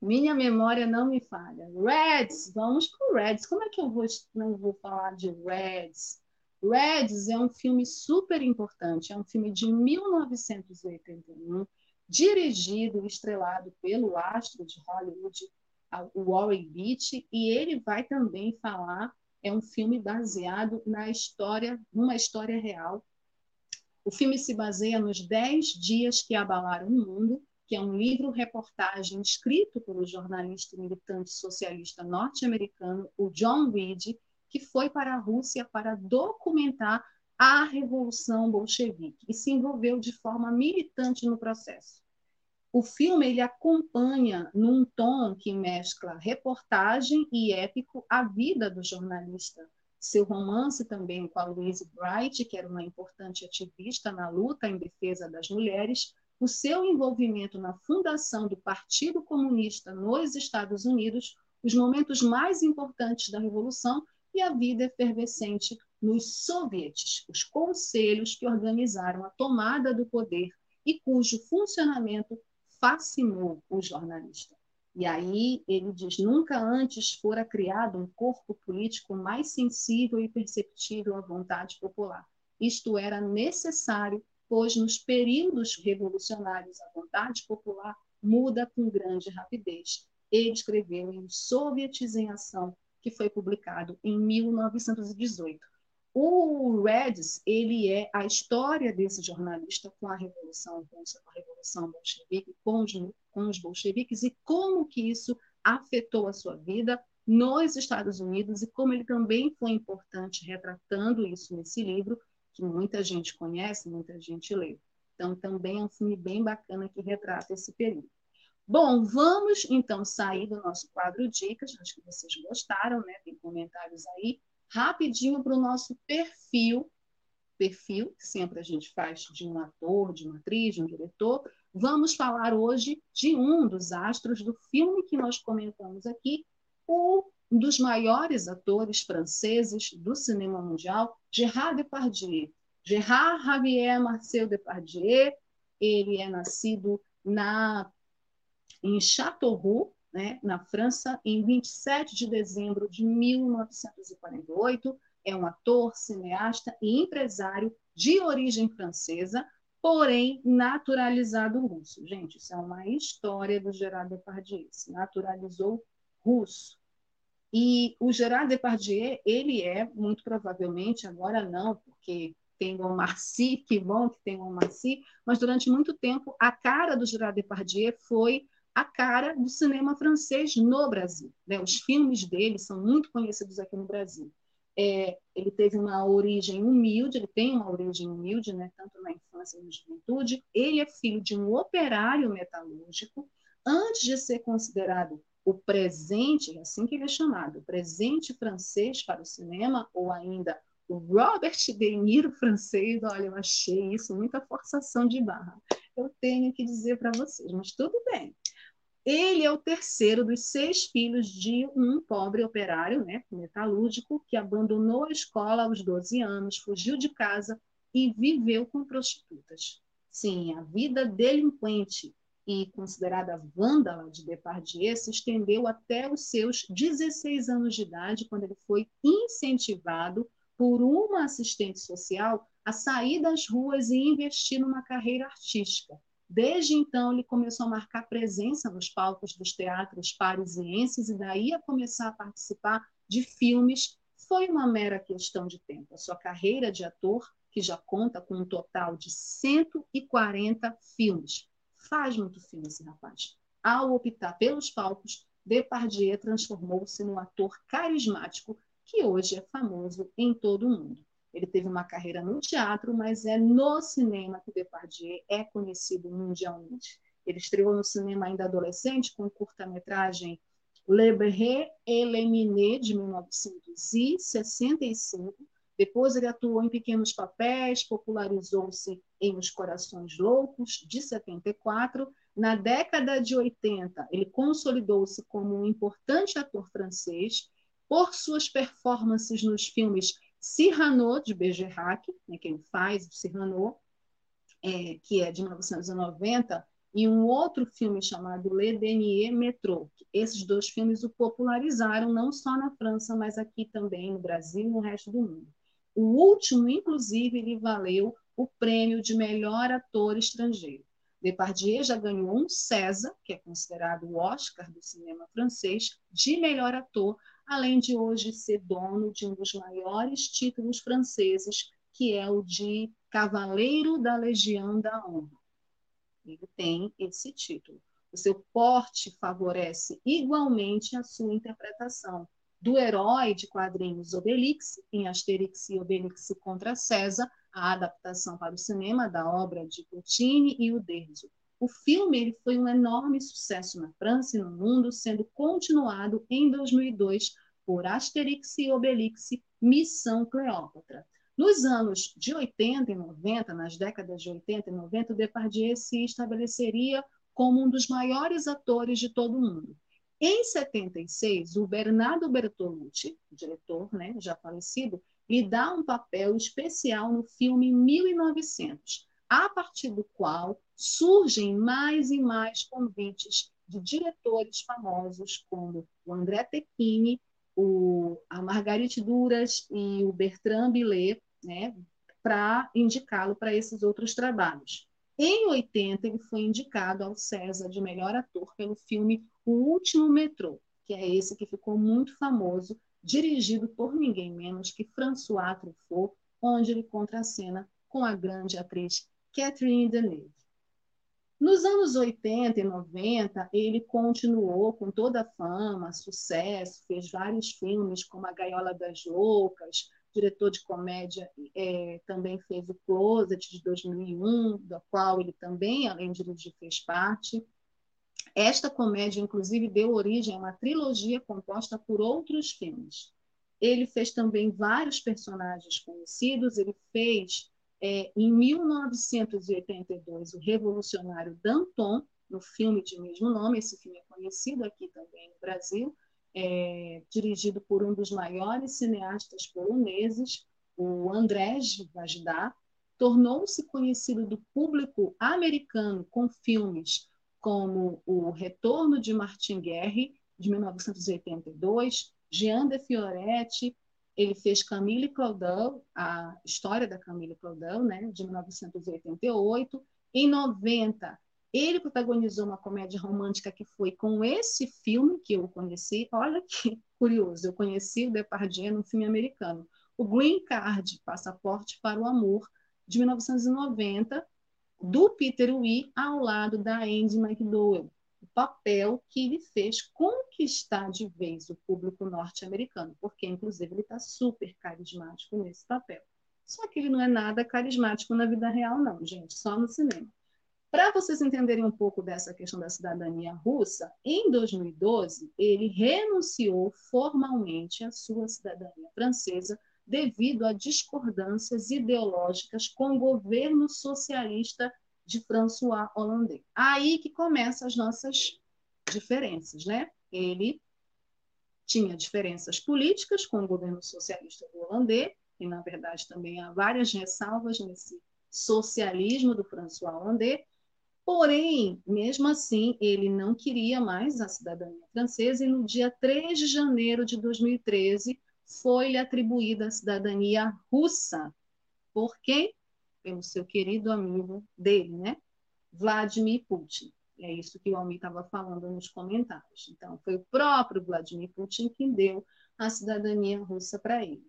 Minha memória não me falha. Reds, vamos com Reds. Como é que eu vou, não vou falar de Reds? Reds é um filme super importante, é um filme de 1981, dirigido e estrelado pelo astro de Hollywood, o Warren Beatty, e ele vai também falar, é um filme baseado na história, numa história real. O filme se baseia nos Dez Dias que Abalaram o Mundo, que é um livro-reportagem escrito pelo jornalista militante socialista norte-americano, o John Reed, que foi para a Rússia para documentar a Revolução Bolchevique e se envolveu de forma militante no processo. O filme ele acompanha, num tom que mescla reportagem e épico, a vida do jornalista. Seu romance também com a Louise Bright, que era uma importante ativista na luta em defesa das mulheres, o seu envolvimento na fundação do Partido Comunista nos Estados Unidos, os momentos mais importantes da Revolução e a vida efervescente nos sovietes, os conselhos que organizaram a tomada do poder e cujo funcionamento fascinou o jornalista. E aí ele diz: nunca antes fora criado um corpo político mais sensível e perceptível à vontade popular. Isto era necessário, pois nos períodos revolucionários a vontade popular muda com grande rapidez. Ele escreveu em Sovietes em Ação, que foi publicado em 1918. O Reds, ele é a história desse jornalista com a revolução, com a revolução bolchevique, com os, com os bolcheviques e como que isso afetou a sua vida nos Estados Unidos e como ele também foi importante retratando isso nesse livro que muita gente conhece, muita gente lê. Então também é um filme bem bacana que retrata esse período. Bom, vamos então sair do nosso quadro dicas, acho que vocês gostaram, né? Tem comentários aí. Rapidinho para o nosso perfil, perfil sempre a gente faz de um ator, de uma atriz, de um diretor. Vamos falar hoje de um dos astros do filme que nós comentamos aqui, um dos maiores atores franceses do cinema mundial, Gerard Depardieu. Gerard Javier Marcel Depardieu, ele é nascido na em Châteauroux, né, na França, em 27 de dezembro de 1948. É um ator, cineasta e empresário de origem francesa, porém naturalizado russo. Gente, isso é uma história do Gerard Depardieu. Se naturalizou russo. E o Gerard Depardieu, ele é, muito provavelmente, agora não, porque tem o Marcy, que bom que tem o Marcy, mas durante muito tempo a cara do Gerard Depardieu foi a cara do cinema francês no Brasil. Né? Os filmes dele são muito conhecidos aqui no Brasil. É, ele teve uma origem humilde, ele tem uma origem humilde, né, tanto na infância como na juventude. Ele é filho de um operário metalúrgico. Antes de ser considerado o presente, assim que ele é chamado, o presente francês para o cinema, ou ainda o Robert De Niro francês, olha, eu achei isso muita forçação de barra. Eu tenho que dizer para vocês, mas tudo bem. Ele é o terceiro dos seis filhos de um pobre operário, né, metalúrgico, que abandonou a escola aos 12 anos, fugiu de casa e viveu com prostitutas. Sim, a vida delinquente e considerada vândala de Depardieu se estendeu até os seus 16 anos de idade, quando ele foi incentivado por uma assistente social a sair das ruas e investir numa carreira artística. Desde então, ele começou a marcar presença nos palcos dos teatros parisienses e daí a começar a participar de filmes. Foi uma mera questão de tempo. A sua carreira de ator, que já conta com um total de 140 filmes. Faz muito filme esse rapaz. Ao optar pelos palcos, Depardieu transformou-se num ator carismático que hoje é famoso em todo o mundo. Ele teve uma carreira no teatro, mas é no cinema que Depardieu é conhecido mundialmente. Ele estreou no cinema ainda adolescente com curta-metragem Le Berret et le Minet, de 1965. Depois ele atuou em pequenos papéis, popularizou-se em Os Corações Loucos, de 74. Na década de 80, ele consolidou-se como um importante ator francês por suas performances nos filmes Cyrano, de Bergerac, né, que ele faz, Cyrano, é, que é de 1990, e um outro filme chamado Le Denier Métro. Esses dois filmes o popularizaram não só na França, mas aqui também no Brasil e no resto do mundo. O último, inclusive, lhe valeu o prêmio de melhor ator estrangeiro. Depardieu já ganhou um César, que é considerado o Oscar do cinema francês, de melhor ator além de hoje ser dono de um dos maiores títulos franceses, que é o de Cavaleiro da Legião da Honra. Ele tem esse título. O seu porte favorece igualmente a sua interpretação do herói de quadrinhos Obelix, em Asterix e Obelix contra César, a adaptação para o cinema da obra de Puccini e Uderzo. O filme ele foi um enorme sucesso na França e no mundo, sendo continuado em 2002 por Asterix e Obelix, Missão Cleópatra. Nos anos de 80 e 90, nas décadas de 80 e 90, o Depardieu se estabeleceria como um dos maiores atores de todo o mundo. Em 76, o Bernardo Bertolucci, diretor né, já falecido, lhe dá um papel especial no filme 1900, a partir do qual surgem mais e mais convites de diretores famosos como o André Tecchini, o, a Margarite Duras e o Bertrand Billet, né, para indicá-lo para esses outros trabalhos. Em 80, ele foi indicado ao César de melhor ator pelo filme O Último Metrô, que é esse que ficou muito famoso, dirigido por ninguém menos que François Truffaut, onde ele contracena com a grande atriz Catherine Deneuve. Nos anos 80 e 90, ele continuou com toda a fama, sucesso, fez vários filmes, como A Gaiola das Loucas, diretor de comédia, é, também fez o Closet, de 2001, da qual ele também, além de dirigir, fez parte. Esta comédia, inclusive, deu origem a uma trilogia composta por outros filmes. Ele fez também vários personagens conhecidos, ele fez é, em 1982, o revolucionário Danton, no filme de mesmo nome, esse filme é conhecido aqui também no Brasil, é, dirigido por um dos maiores cineastas poloneses, o Andrzej Wajda, tornou-se conhecido do público americano com filmes como O Retorno de Martin Guerre, de 1982, Jean de Fioretti, ele fez Camille Claudel, a história da Camille Claudel, né, de 1988. Em 90, ele protagonizou uma comédia romântica que foi com esse filme que eu conheci. Olha que curioso, eu conheci o Depardieu num filme americano. O Green Card, Passaporte para o Amor, de 1990, do Peter Wee ao lado da Andy McDowell papel que ele fez conquistar de vez o público norte-americano, porque, inclusive, ele está super carismático nesse papel. Só que ele não é nada carismático na vida real, não, gente, só no cinema. Para vocês entenderem um pouco dessa questão da cidadania russa, em 2012, ele renunciou formalmente à sua cidadania francesa devido a discordâncias ideológicas com o governo socialista de François Hollande. Aí que começam as nossas diferenças, né? Ele tinha diferenças políticas com o governo socialista do holandês, e na verdade também há várias ressalvas nesse socialismo do François Hollande, porém, mesmo assim, ele não queria mais a cidadania francesa e no dia 3 de janeiro de 2013 foi-lhe atribuída a cidadania russa. Por quem? Pelo seu querido amigo dele, né? Vladimir Putin. É isso que o Almir estava falando nos comentários. Então, foi o próprio Vladimir Putin que deu a cidadania russa para ele.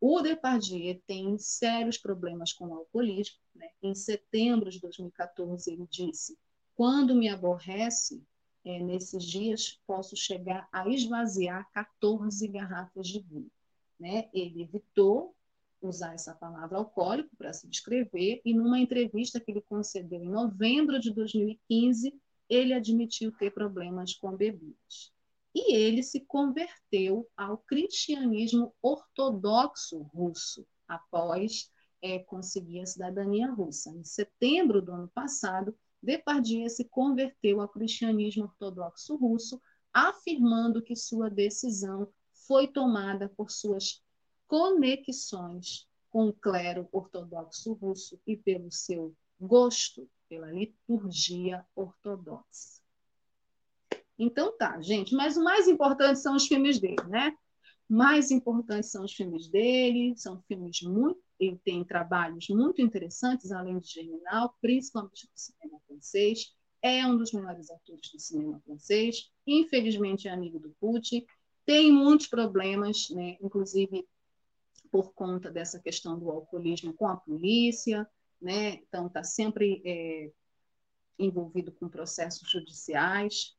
O Depardieu tem sérios problemas com o alcoolismo. Né? Em setembro de 2014, ele disse: Quando me aborrece, é, nesses dias, posso chegar a esvaziar 14 garrafas de vinho. Né? Ele evitou usar essa palavra alcoólico para se descrever, e numa entrevista que ele concedeu em novembro de 2015, ele admitiu ter problemas com bebidas. E ele se converteu ao cristianismo ortodoxo russo após é, conseguir a cidadania russa. Em setembro do ano passado, Depardieu se converteu ao cristianismo ortodoxo russo, afirmando que sua decisão foi tomada por suas conexões com o clero ortodoxo russo e pelo seu gosto pela liturgia ortodoxa. Então tá, gente, mas o mais importante são os filmes dele, né? Mais importantes são os filmes dele, são filmes muito. Ele tem trabalhos muito interessantes, além de Germinal, principalmente no cinema francês. É um dos melhores atores do cinema francês. Infelizmente é amigo do Putin. Tem muitos problemas, né? inclusive por conta dessa questão do alcoolismo com a polícia, né? Então está sempre é, envolvido com processos judiciais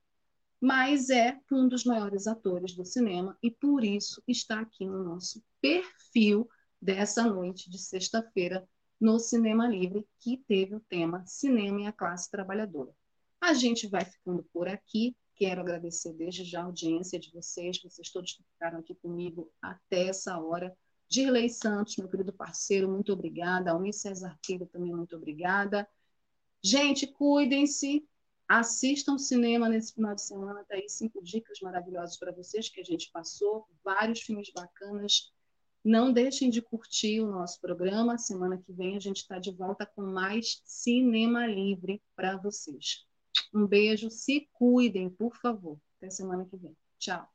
mas é um dos maiores atores do cinema e por isso está aqui no nosso perfil dessa noite de sexta-feira no Cinema Livre, que teve o tema Cinema e a Classe Trabalhadora. A gente vai ficando por aqui. Quero agradecer desde já a audiência de vocês, vocês todos que ficaram aqui comigo até essa hora. Dirley Santos, meu querido parceiro, muito obrigada. Almir César Queiro também, muito obrigada. Gente, cuidem-se, Assistam cinema nesse final de semana, tá aí cinco dicas maravilhosas para vocês que a gente passou, vários filmes bacanas. Não deixem de curtir o nosso programa. Semana que vem a gente está de volta com mais Cinema Livre para vocês. Um beijo, se cuidem, por favor. Até semana que vem. Tchau.